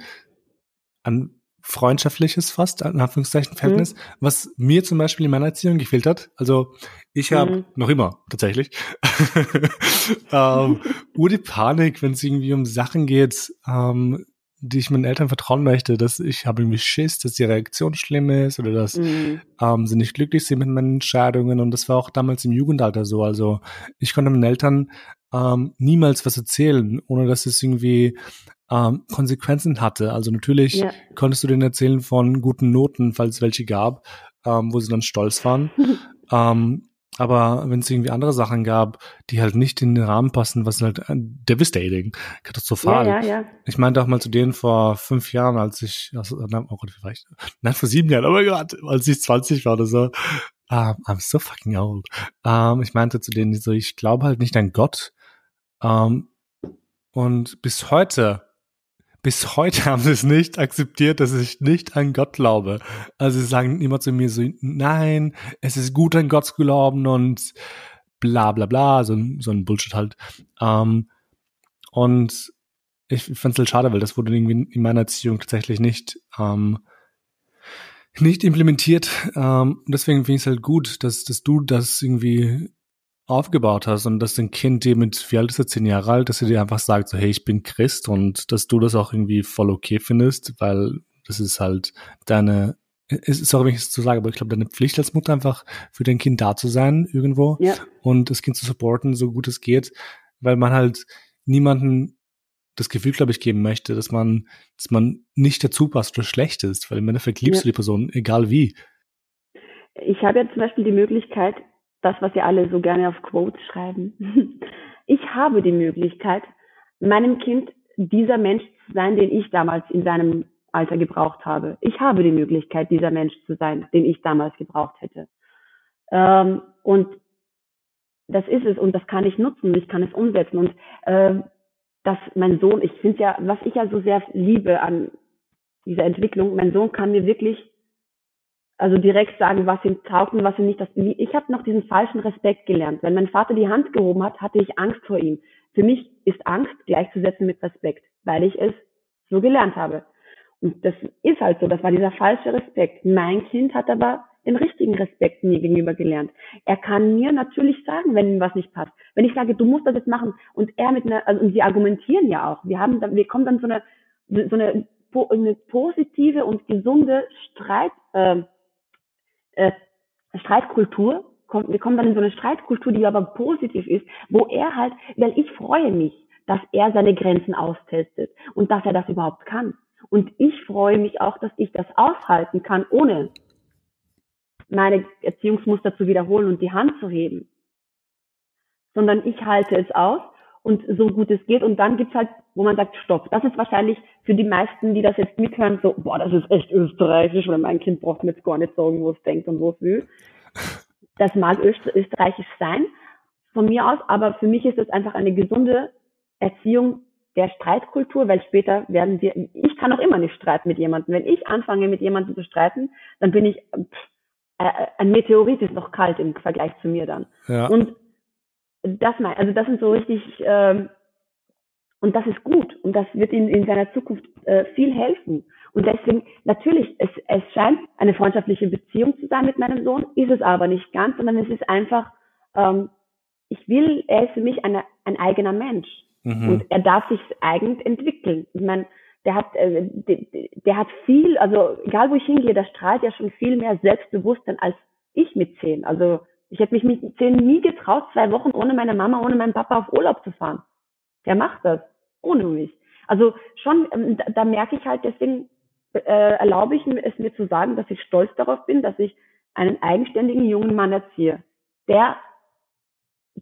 ein freundschaftliches fast, in Anführungszeichen, Verhältnis, mhm. was mir zum Beispiel in meiner Erziehung gefehlt hat. Also ich habe mhm. noch immer tatsächlich [laughs] ähm, Udi Panik, wenn es irgendwie um Sachen geht, ähm, die ich meinen Eltern vertrauen möchte, dass ich habe irgendwie Schiss, dass die Reaktion schlimm ist oder dass mhm. ähm, sie nicht glücklich sind mit meinen Entscheidungen und das war auch damals im Jugendalter so. Also ich konnte meinen Eltern ähm, niemals was erzählen, ohne dass es irgendwie ähm, Konsequenzen hatte. Also natürlich ja. konntest du denen erzählen von guten Noten, falls es welche gab, ähm, wo sie dann stolz waren. [laughs] ähm, aber wenn es irgendwie andere Sachen gab, die halt nicht in den Rahmen passen, was halt devastating, katastrophal. Ja, ja, ja. Ich meinte auch mal zu denen vor fünf Jahren, als ich, also, oh Gott, wie war ich? Nein, vor sieben Jahren, oh mein Gott, als ich 20 war oder so. Um, I'm so fucking old. Um, ich meinte zu denen so, ich glaube halt nicht an Gott. Um, und bis heute bis heute haben sie es nicht akzeptiert, dass ich nicht an Gott glaube. Also sie sagen immer zu mir so, nein, es ist gut an Gott zu glauben und bla bla bla, so, so ein Bullshit halt. Ähm, und ich fand es halt schade, weil das wurde irgendwie in meiner Erziehung tatsächlich nicht ähm, nicht implementiert. Ähm, deswegen finde ich es halt gut, dass, dass du das irgendwie aufgebaut hast und dass dein Kind dir mit, wie alt ist er, zehn Jahre alt, dass er dir einfach sagt, so, hey, ich bin Christ und dass du das auch irgendwie voll okay findest, weil das ist halt deine, es ist auch, wenn ich es so sage, aber ich glaube, deine Pflicht als Mutter einfach für dein Kind da zu sein irgendwo ja. und das Kind zu supporten, so gut es geht, weil man halt niemanden das Gefühl, glaube ich, geben möchte, dass man, dass man nicht dazu passt oder schlecht ist, weil im Endeffekt liebst ja. du die Person, egal wie. Ich habe ja zum Beispiel die Möglichkeit, das, was ihr alle so gerne auf Quotes schreiben. [laughs] Ich habe die Möglichkeit, meinem Kind dieser Mensch zu sein, den ich damals in seinem Alter gebraucht habe. Ich habe die Möglichkeit, dieser Mensch zu sein, den ich damals gebraucht hätte. Ähm, und das ist es und das kann ich nutzen, ich kann es umsetzen und äh, dass mein Sohn, ich finde ja, was ich ja so sehr liebe an dieser Entwicklung, mein Sohn kann mir wirklich also direkt sagen, was ihm taugt und was ihm nicht. Das, ich habe noch diesen falschen Respekt gelernt. Wenn mein Vater die Hand gehoben hat, hatte ich Angst vor ihm. Für mich ist Angst gleichzusetzen mit Respekt, weil ich es so gelernt habe. Und das ist halt so, das war dieser falsche Respekt. Mein Kind hat aber den richtigen Respekt mir gegenüber gelernt. Er kann mir natürlich sagen, wenn ihm was nicht passt. Wenn ich sage, du musst das jetzt machen und er mit einer, also und sie argumentieren ja auch. Wir haben, dann, wir kommen dann so eine, so eine, eine positive und gesunde Streit, äh, äh, Streitkultur, kommt, wir kommen dann in so eine Streitkultur, die aber positiv ist, wo er halt, weil ich freue mich, dass er seine Grenzen austestet und dass er das überhaupt kann. Und ich freue mich auch, dass ich das aushalten kann, ohne meine Erziehungsmuster zu wiederholen und die Hand zu heben. Sondern ich halte es aus und so gut es geht. Und dann gibt's halt, wo man sagt, stopp. Das ist wahrscheinlich für die meisten, die das jetzt mithören, so, boah, das ist echt österreichisch, weil mein Kind braucht mir jetzt gar nicht sagen, wo es denkt und wo es will. [laughs] Das mag österreichisch sein, von mir aus, aber für mich ist es einfach eine gesunde Erziehung, der Streitkultur, weil später werden wir, ich kann auch immer nicht streiten mit jemandem. Wenn ich anfange mit jemandem zu streiten, dann bin ich, pff, äh, ein Meteorit ist noch kalt im Vergleich zu mir dann. Ja. Und das mein, also das sind so richtig, ähm, und das ist gut und das wird ihm in seiner Zukunft äh, viel helfen. Und deswegen, natürlich, es, es scheint eine freundschaftliche Beziehung zu sein mit meinem Sohn, ist es aber nicht ganz, sondern es ist einfach, ähm, ich will, er ist für mich eine, ein eigener Mensch. Mhm. Und er darf sich eigen entwickeln. Ich meine, der hat, äh, der, der hat viel, also egal wo ich hingehe, der strahlt ja schon viel mehr Selbstbewusstsein als ich mit zehn. Also ich hätte mich mit zehn nie getraut, zwei Wochen ohne meine Mama, ohne meinen Papa auf Urlaub zu fahren. Der macht das ohne mich. Also schon, ähm, da, da merke ich halt, deswegen äh, erlaube ich es mir zu sagen, dass ich stolz darauf bin, dass ich einen eigenständigen jungen Mann erziehe, der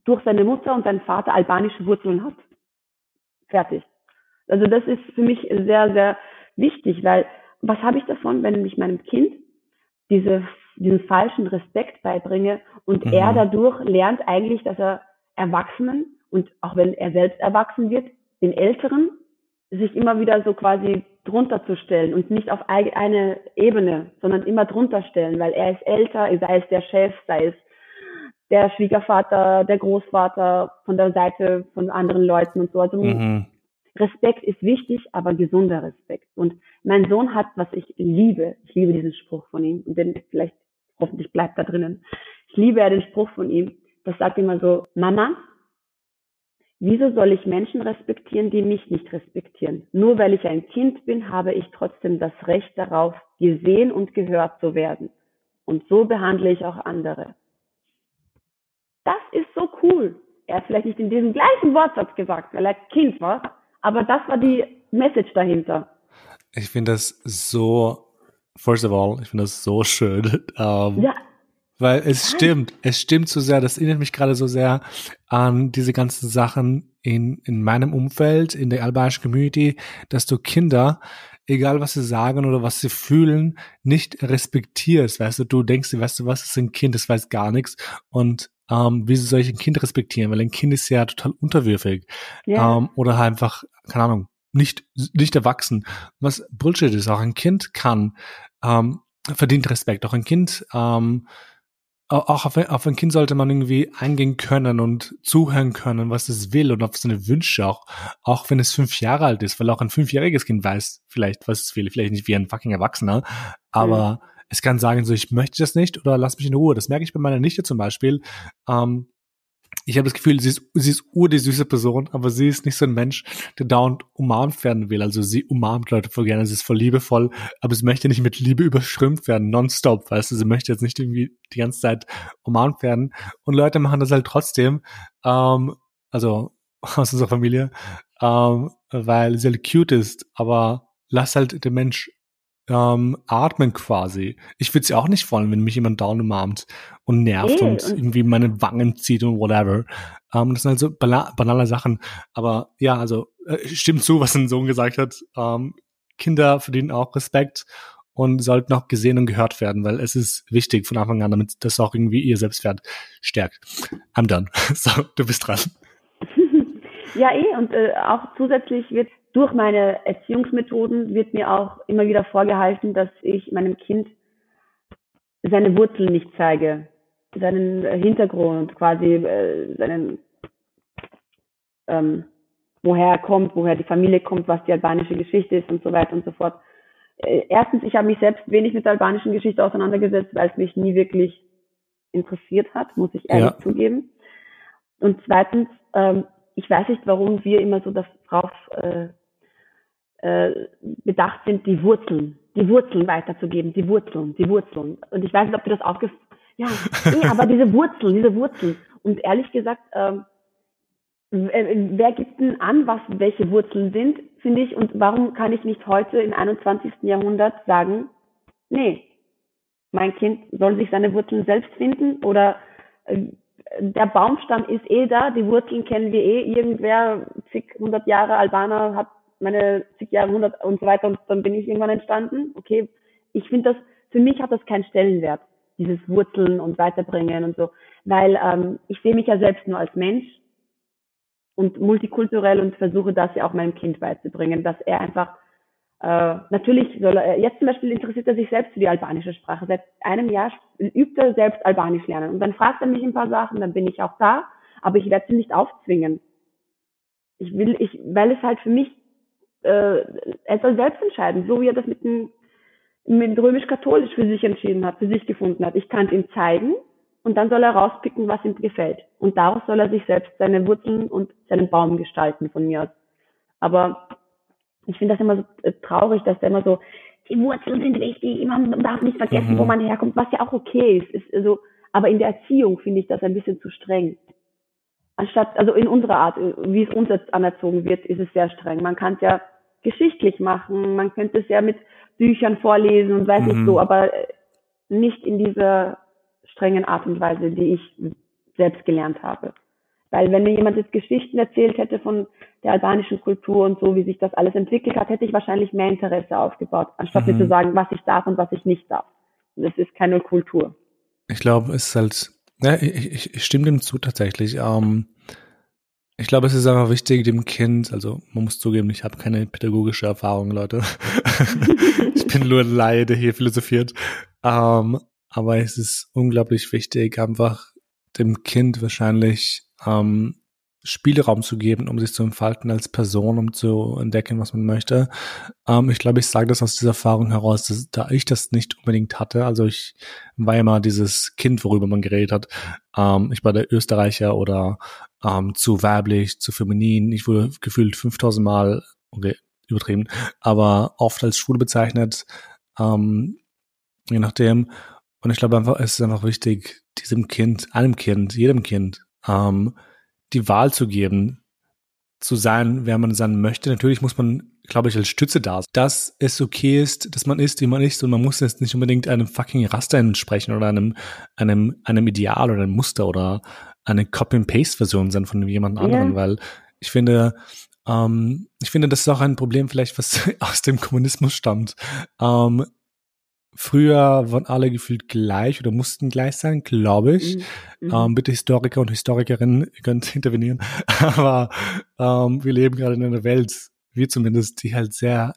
durch seine Mutter und seinen Vater albanische Wurzeln hat. Fertig. Also das ist für mich sehr, sehr wichtig, weil was habe ich davon, wenn ich meinem Kind diese, diesen falschen Respekt beibringe und mhm. er dadurch lernt eigentlich, dass er Erwachsenen und auch wenn er selbst erwachsen wird, den Älteren sich immer wieder so quasi drunter zu stellen und nicht auf eine Ebene, sondern immer drunter stellen, weil er ist älter, sei es der Chef, sei es der Schwiegervater, der Großvater von der Seite von anderen Leuten und so. Also mhm. Respekt ist wichtig, aber gesunder Respekt. Und mein Sohn hat, was ich liebe, ich liebe diesen Spruch von ihm, und den vielleicht hoffentlich bleibt da drinnen. Ich liebe ja den Spruch von ihm. Das sagt immer so, Mama, wieso soll ich Menschen respektieren, die mich nicht respektieren? Nur weil ich ein Kind bin, habe ich trotzdem das Recht darauf, gesehen und gehört zu werden. Und so behandle ich auch andere. Das ist so cool. Er hat vielleicht nicht in diesem gleichen Wortsatz gesagt, weil er Kind war, aber das war die Message dahinter. Ich finde das so, first of all, ich finde das so schön. [laughs] Ähm, ja. Weil es stimmt, es stimmt so sehr, das erinnert mich gerade so sehr an diese ganzen Sachen in, in meinem Umfeld, in der albanischen Community, dass du Kinder egal was sie sagen oder was sie fühlen, nicht respektierst. Weißt du, du denkst, weißt du was, ist ein Kind, das weiß gar nichts. Und ähm, wie soll ich ein Kind respektieren? Weil ein Kind ist ja total unterwürfig. Ja. Ähm, oder halt einfach, keine Ahnung, nicht, nicht erwachsen. Was Bullshit ist, auch ein Kind kann, ähm, verdient Respekt. Auch ein Kind, ähm, auch auf, auf ein Kind sollte man irgendwie eingehen können und zuhören können, was es will und auf seine Wünsche auch, auch wenn es fünf Jahre alt ist, weil auch ein fünfjähriges Kind weiß vielleicht, was es will, vielleicht nicht wie ein fucking Erwachsener, aber mhm. es kann sagen so, ich möchte das nicht oder lass mich in Ruhe. Das merke ich bei meiner Nichte zum Beispiel. Ähm, ich habe das Gefühl, sie ist, sie ist ur die süße Person, aber sie ist nicht so ein Mensch, der dauernd umarmt werden will. Also sie umarmt Leute voll gerne, sie ist voll liebevoll, aber sie möchte nicht mit Liebe überströmt werden, nonstop, weißt du, sie möchte jetzt nicht irgendwie die ganze Zeit umarmt werden. Und Leute machen das halt trotzdem, ähm, also [laughs] aus unserer Familie, ähm, weil sie halt cute ist, aber lass halt den Mensch ähm, atmen quasi. Ich würde sie auch nicht wollen, wenn mich jemand down umarmt und nervt nee, und, und, irgendwie meine Wangen zieht und whatever. Ähm, das sind also banale Sachen. Aber ja, also äh, stimmt zu, was ein Sohn gesagt hat. Ähm, Kinder verdienen auch Respekt und sollten auch gesehen und gehört werden, weil es ist wichtig von Anfang an, damit das auch irgendwie ihr Selbstwert stärkt. I'm done. [laughs] So, du bist dran. [laughs] Ja, eh, und äh, auch zusätzlich wird durch meine Erziehungsmethoden wird mir auch immer wieder vorgehalten, dass ich meinem Kind seine Wurzeln nicht zeige, seinen Hintergrund, quasi äh, seinen, ähm, woher er kommt, woher die Familie kommt, was die albanische Geschichte ist und so weiter und so fort. Äh, erstens, ich habe mich selbst wenig mit der albanischen Geschichte auseinandergesetzt, weil es mich nie wirklich interessiert hat, muss ich ehrlich ja. zugeben. Und zweitens, ähm, ich weiß nicht, warum wir immer so darauf äh, äh, bedacht sind, die Wurzeln, die Wurzeln weiterzugeben, die Wurzeln, die Wurzeln. Und ich weiß nicht, ob du das auch ja, nee, aber diese Wurzeln, diese Wurzeln. Und ehrlich gesagt, ähm, wer gibt denn an, was welche Wurzeln sind, finde ich, und warum kann ich nicht heute im 21. Jahrhundert sagen, nee, mein Kind soll sich seine Wurzeln selbst finden oder äh, der Baumstamm ist eh da, die Wurzeln kennen wir eh, irgendwer, zig, hundert Jahre Albaner hat meine zig Jahre, hundert und so weiter und dann bin ich irgendwann entstanden. Okay, ich finde das, für mich hat das keinen Stellenwert, dieses Wurzeln und Weiterbringen und so, weil ähm, ich sehe mich ja selbst nur als Mensch und multikulturell und versuche das ja auch meinem Kind beizubringen, dass er einfach äh, natürlich soll er, jetzt zum Beispiel interessiert er sich selbst für die albanische Sprache. Seit einem Jahr übt er selbst Albanisch lernen. Und dann fragt er mich ein paar Sachen, dann bin ich auch da, aber ich werde sie nicht aufzwingen. Ich will, ich, weil es halt für mich, äh, er soll selbst entscheiden, so wie er das mit dem, mit römisch-katholisch für sich entschieden hat, für sich gefunden hat. Ich kann es ihm zeigen und dann soll er rauspicken, was ihm gefällt. Und daraus soll er sich selbst seine Wurzeln und seinen Baum gestalten von mir aus. Aber ich finde das immer so äh, traurig, dass da immer so, die Wurzeln sind wichtig, man darf nicht vergessen, mhm. wo man herkommt, was ja auch okay ist. ist also, aber in der Erziehung finde ich das ein bisschen zu streng. Anstatt, also in unserer Art, äh, wie es uns jetzt anerzogen wird, ist es sehr streng. Man kann es ja geschichtlich machen, man könnte es ja mit Büchern vorlesen und weiß mhm. nicht so, aber äh, nicht in dieser strengen Art und Weise, die ich selbst gelernt habe. Weil wenn mir jemand jetzt Geschichten erzählt hätte von der albanischen Kultur und so, wie sich das alles entwickelt hat, hätte ich wahrscheinlich mehr Interesse aufgebaut, anstatt mhm. mir zu sagen, was ich darf und was ich nicht darf. Das ist keine Kultur. Ich glaube, es ist halt, ja, ich, ich stimme dem zu tatsächlich. Ähm, ich glaube, es ist einfach wichtig, dem Kind, also man muss zugeben, ich habe keine pädagogische Erfahrung, Leute. [laughs] ich bin nur ein Laie, der hier philosophiert. Ähm, aber es ist unglaublich wichtig, einfach dem Kind wahrscheinlich ähm, Spielraum zu geben, um sich zu entfalten als Person, um zu entdecken, was man möchte. Ähm, ich glaube, ich sage das aus dieser Erfahrung heraus, dass, da ich das nicht unbedingt hatte. Also ich war immer dieses Kind, worüber man geredet hat. Ähm, ich war der Österreicher oder ähm, zu weiblich, zu feminin. Ich wurde gefühlt 5000 Mal, okay, übertrieben, aber oft als schwul bezeichnet, ähm, je nachdem. Und ich glaube einfach, es ist einfach wichtig, diesem Kind, einem Kind, jedem Kind, ähm, die Wahl zu geben, zu sein, wer man sein möchte. Natürlich muss man, glaube ich, als Stütze da sein, dass es okay ist, dass man ist, wie man ist und man muss jetzt nicht unbedingt einem fucking Raster entsprechen oder einem, einem, einem Ideal oder einem Muster oder eine Copy-and-Paste-Version sein von jemand anderen, yeah. weil ich finde, ähm, ich finde, das ist auch ein Problem vielleicht, was [laughs] aus dem Kommunismus stammt. Ähm, Früher waren alle gefühlt gleich oder mussten gleich sein, glaube ich. Mhm. mhm. Ähm, bitte Historiker und Historikerinnen, [laughs] ihr könnt intervenieren. [laughs] Aber ähm, wir leben gerade in einer Welt, wir zumindest, die halt sehr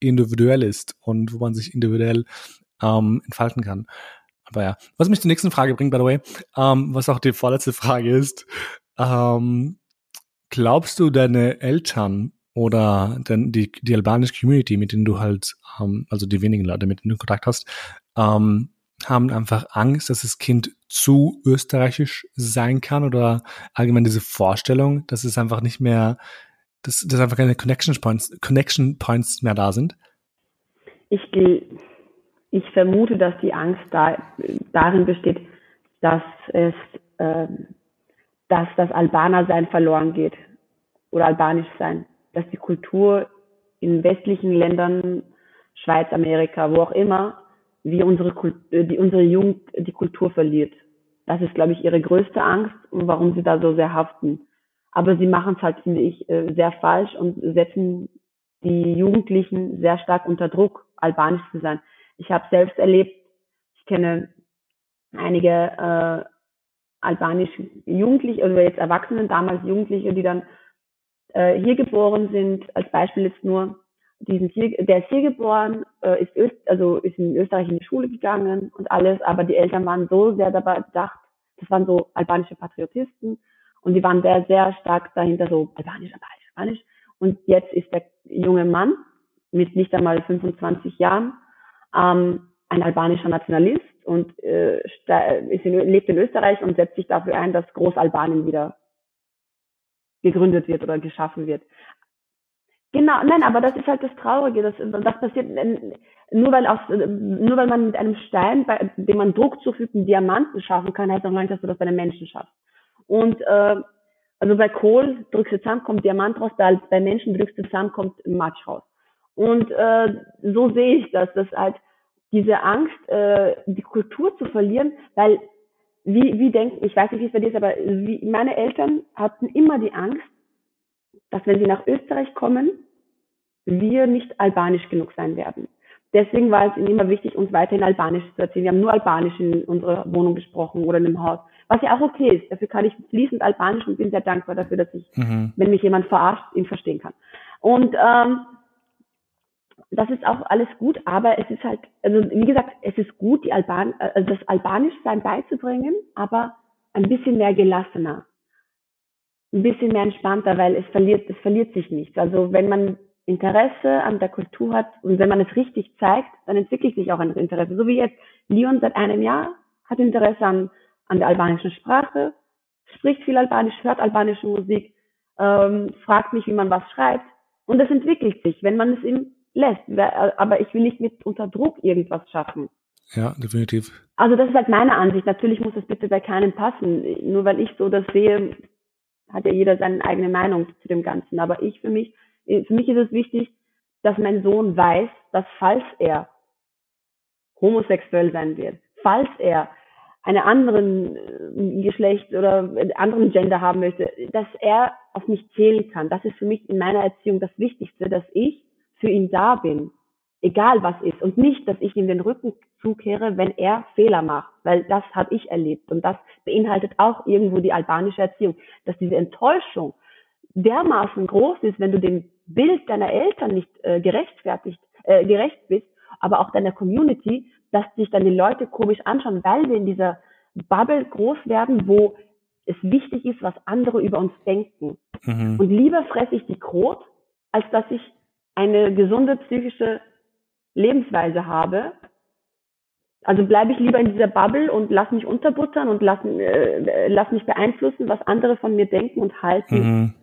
individuell ist und wo man sich individuell ähm, entfalten kann. Aber ja, was mich zur nächsten Frage bringt, by the way, ähm, was auch die vorletzte Frage ist. Ähm, glaubst du, deine Eltern oder denn die, die albanische Community, mit denen du halt, ähm, also die wenigen Leute, mit denen du Kontakt hast, ähm, haben einfach Angst, dass das Kind zu österreichisch sein kann oder allgemein diese Vorstellung, dass es einfach nicht mehr, dass, dass einfach keine Connection Points, Connection Points mehr da sind? Ich, ich vermute, dass die Angst da, darin besteht, dass es, äh, dass das Albaner-Sein verloren geht oder albanisch sein dass die Kultur in westlichen Ländern, Schweiz, Amerika, wo auch immer, wie unsere, äh, die, unsere Jugend die Kultur verliert. Das ist, glaube ich, ihre größte Angst und warum sie da so sehr haften. Aber sie machen es halt, finde ich, äh, sehr falsch und setzen die Jugendlichen sehr stark unter Druck, albanisch zu sein. Ich habe selbst erlebt, ich kenne einige äh, albanische Jugendliche, also jetzt Erwachsene, damals Jugendliche, die dann äh, hier geboren sind, als Beispiel jetzt nur, die hier, der ist hier geboren, äh, ist Öst, also ist in Österreich in die Schule gegangen und alles, aber die Eltern waren so sehr dabei bedacht, das waren so albanische Patriotisten und die waren sehr, sehr stark dahinter, so albanisch, albanisch, albanisch. Und jetzt ist der junge Mann mit nicht einmal 25 Jahren ähm, ein albanischer Nationalist und äh, ist in, lebt in Österreich und setzt sich dafür ein, dass Großalbanien wieder gegründet wird oder geschaffen wird. Genau, nein, aber das ist halt das Traurige, das, das passiert nur weil aus, nur weil man mit einem Stein, bei dem man Druck zufügt, einen Diamanten schaffen kann, heißt auch nicht, dass du das bei einem Menschen schaffst. Und äh, also bei Kohl drückst du zusammen, kommt Diamant raus, bei, bei Menschen drückst du zusammen, kommt Matsch raus. Und äh, so sehe ich das, dass halt diese Angst, äh, die Kultur zu verlieren, weil wie, wie denken, ich weiß nicht, wie es bei dir ist, aber wie, meine Eltern hatten immer die Angst, dass wenn sie nach Österreich kommen, wir nicht albanisch genug sein werden. Deswegen war es ihnen immer wichtig, uns weiterhin Albanisch zu erzählen. Wir haben nur Albanisch in unserer Wohnung gesprochen oder in dem Haus, Was ja auch okay ist. Dafür kann ich fließend Albanisch und bin sehr dankbar dafür, dass ich, mhm. wenn mich jemand verarscht, ihn verstehen kann. Und ähm, das ist auch alles gut, aber es ist halt, also wie gesagt, es ist gut, die Alban also das Albanischsein beizubringen, aber ein bisschen mehr gelassener, ein bisschen mehr entspannter, weil es verliert, es verliert sich nichts. Also wenn man Interesse an der Kultur hat und wenn man es richtig zeigt, dann entwickelt sich auch ein Interesse. So wie jetzt Leon seit einem Jahr hat Interesse an, an der albanischen Sprache, spricht viel Albanisch, hört albanische Musik, ähm, fragt mich, wie man was schreibt und es entwickelt sich, wenn man es ihm lässt. Aber ich will nicht mit unter Druck irgendwas schaffen. Ja, definitiv. Also das ist halt meine Ansicht. Natürlich muss es bitte bei keinem passen. Nur weil ich so das sehe, hat ja jeder seine eigene Meinung zu dem Ganzen. Aber ich für mich, für mich ist es wichtig, dass mein Sohn weiß, dass falls er homosexuell sein wird, falls er einen anderen äh, Geschlecht oder anderen Gender haben möchte, dass er auf mich zählen kann. Das ist für mich in meiner Erziehung das Wichtigste, dass ich für ihn da bin, egal was ist. Und nicht, dass ich ihm den Rücken zukehre, wenn er Fehler macht, weil das habe ich erlebt. Und das beinhaltet auch irgendwo die albanische Erziehung, dass diese Enttäuschung dermaßen groß ist, wenn du dem Bild deiner Eltern nicht äh, gerechtfertigt, äh, gerecht bist, aber auch deiner Community, dass sich dann die Leute komisch anschauen, weil wir in dieser Bubble groß werden, wo es wichtig ist, was andere über uns denken. Mhm. Und lieber fresse ich die Krot, als dass ich eine gesunde psychische Lebensweise habe. Also bleibe ich lieber in dieser Bubble und lass mich unterbuttern und lass, äh, lass mich beeinflussen, was andere von mir denken und halten. Mhm.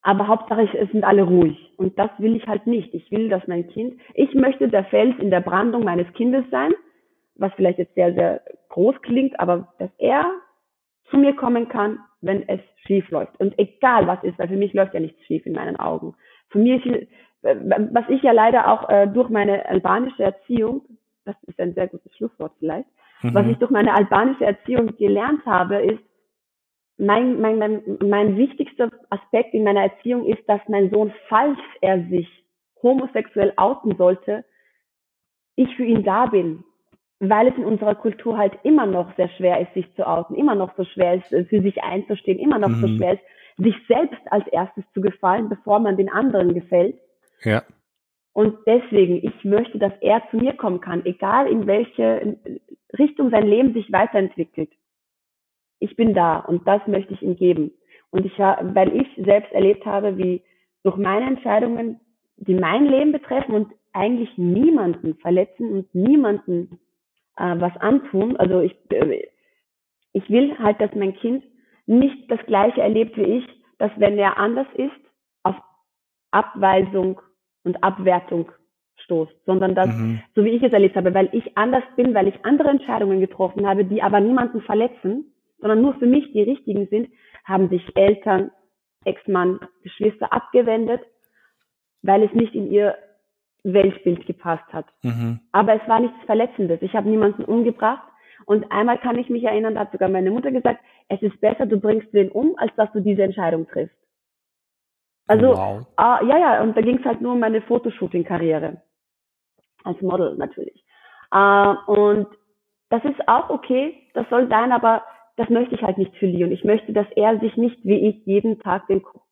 Aber Hauptsache, es sind alle ruhig. Und das will ich halt nicht. Ich will, dass mein Kind, ich möchte der Fels in der Brandung meines Kindes sein, was vielleicht jetzt sehr, sehr groß klingt, aber dass er zu mir kommen kann, wenn es schief läuft. Und egal was ist, weil für mich läuft ja nichts schief in meinen Augen. Für mich ist, was ich ja leider auch äh, durch meine albanische Erziehung, das ist ein sehr gutes Schlusswort vielleicht, mhm. was ich durch meine albanische Erziehung gelernt habe, ist, mein, mein, mein, mein wichtigster Aspekt in meiner Erziehung ist, dass mein Sohn, falls er sich homosexuell outen sollte, ich für ihn da bin. Weil es in unserer Kultur halt immer noch sehr schwer ist, sich zu outen, immer noch so schwer ist, für sich einzustehen, immer noch mhm. so schwer ist, sich selbst als erstes zu gefallen, bevor man den anderen gefällt. Ja. Und deswegen, ich möchte, dass er zu mir kommen kann, egal in welche Richtung sein Leben sich weiterentwickelt. Ich bin da und das möchte ich ihm geben. Und ich, weil ich selbst erlebt habe, wie durch meine Entscheidungen, die mein Leben betreffen und eigentlich niemanden verletzen und niemanden äh, was antun. Also ich, äh, ich will halt, dass mein Kind nicht das Gleiche erlebt wie ich, dass wenn er anders ist, Abweisung und Abwertung stoßt, sondern dass, mhm. so wie ich es erlebt habe, weil ich anders bin, weil ich andere Entscheidungen getroffen habe, die aber niemanden verletzen, sondern nur für mich die richtigen sind, haben sich Eltern, Ex-Mann, Geschwister abgewendet, weil es nicht in ihr Weltbild gepasst hat. Mhm. Aber es war nichts Verletzendes. Ich habe niemanden umgebracht. Und einmal kann ich mich erinnern, da hat sogar meine Mutter gesagt, es ist besser, du bringst den um, als dass du diese Entscheidung triffst. Also, wow. ah, ja, ja, und da ging es halt nur um meine Fotoshooting-Karriere. Als Model natürlich. Äh, und das ist auch okay, das soll sein, aber das möchte ich halt nicht für Leon. Ich möchte, dass er sich nicht wie ich jeden Tag den Kopf,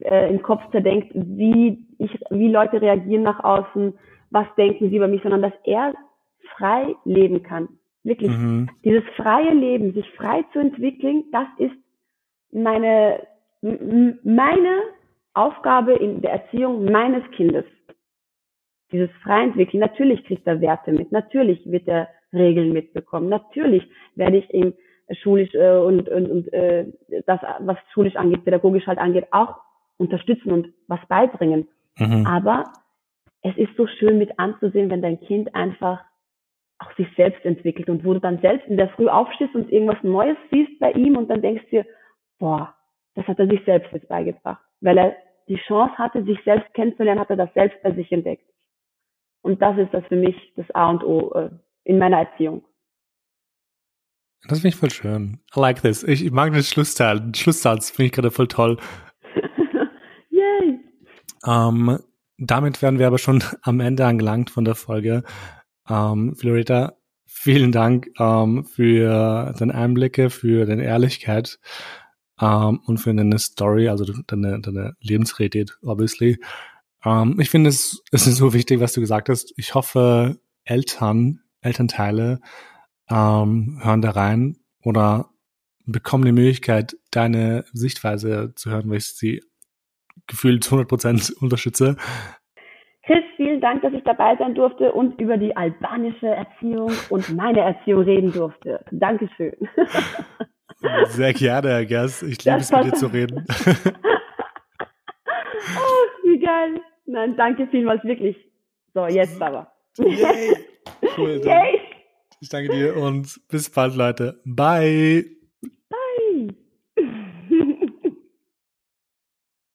äh, im Kopf zerdenkt, wie ich, wie Leute reagieren nach außen, was denken sie über mich, sondern dass er frei leben kann. Wirklich. Mhm. Dieses freie Leben, sich frei zu entwickeln, das ist meine, meine Aufgabe in der Erziehung meines Kindes. Dieses Freientwickeln. Natürlich kriegt er Werte mit. Natürlich wird er Regeln mitbekommen. Natürlich werde ich ihm schulisch äh, und, und, und äh, das, was schulisch angeht, pädagogisch halt angeht, auch unterstützen und was beibringen. Mhm. Aber es ist so schön mit anzusehen, wenn dein Kind einfach auch sich selbst entwickelt und wo du dann selbst in der Früh aufstehst und irgendwas Neues siehst bei ihm und dann denkst dir, boah, das hat er sich selbst jetzt beigebracht. Weil er die Chance hatte, sich selbst kennenzulernen, hat er das selbst bei sich entdeckt. Und das ist das für mich das A und O äh, in meiner Erziehung. Das finde ich voll schön. I like this. Ich, ich mag den Schlussteil. Den Schlusssatz finde ich gerade voll toll. [laughs] Yay! Ähm, damit wären wir aber schon [laughs] am Ende angelangt von der Folge. Ähm, Florita, vielen Dank ähm, für deine Einblicke, für deine Ehrlichkeit ähm, und für deine Story, also deine, deine Lebensrealität, obviously. Ähm, ich finde es, [laughs] es ist so wichtig, was du gesagt hast. Ich hoffe, Eltern, Elternteile ähm, hören da rein oder bekommen die Möglichkeit, deine Sichtweise zu hören, weil ich sie gefühlt 100 Prozent [laughs] unterstütze. Chris, vielen Dank, dass ich dabei sein durfte und über die albanische Erziehung und meine Erziehung reden durfte. Dankeschön. [laughs] Sehr gerne, Herr Gers. Ich liebe es, mit dir zu reden. [laughs] [laughs] oh, wie geil. Nein, danke vielmals, wirklich. So, jetzt aber. Yay. Cool. [laughs] Yay. Ich danke dir und bis bald, Leute. Bye.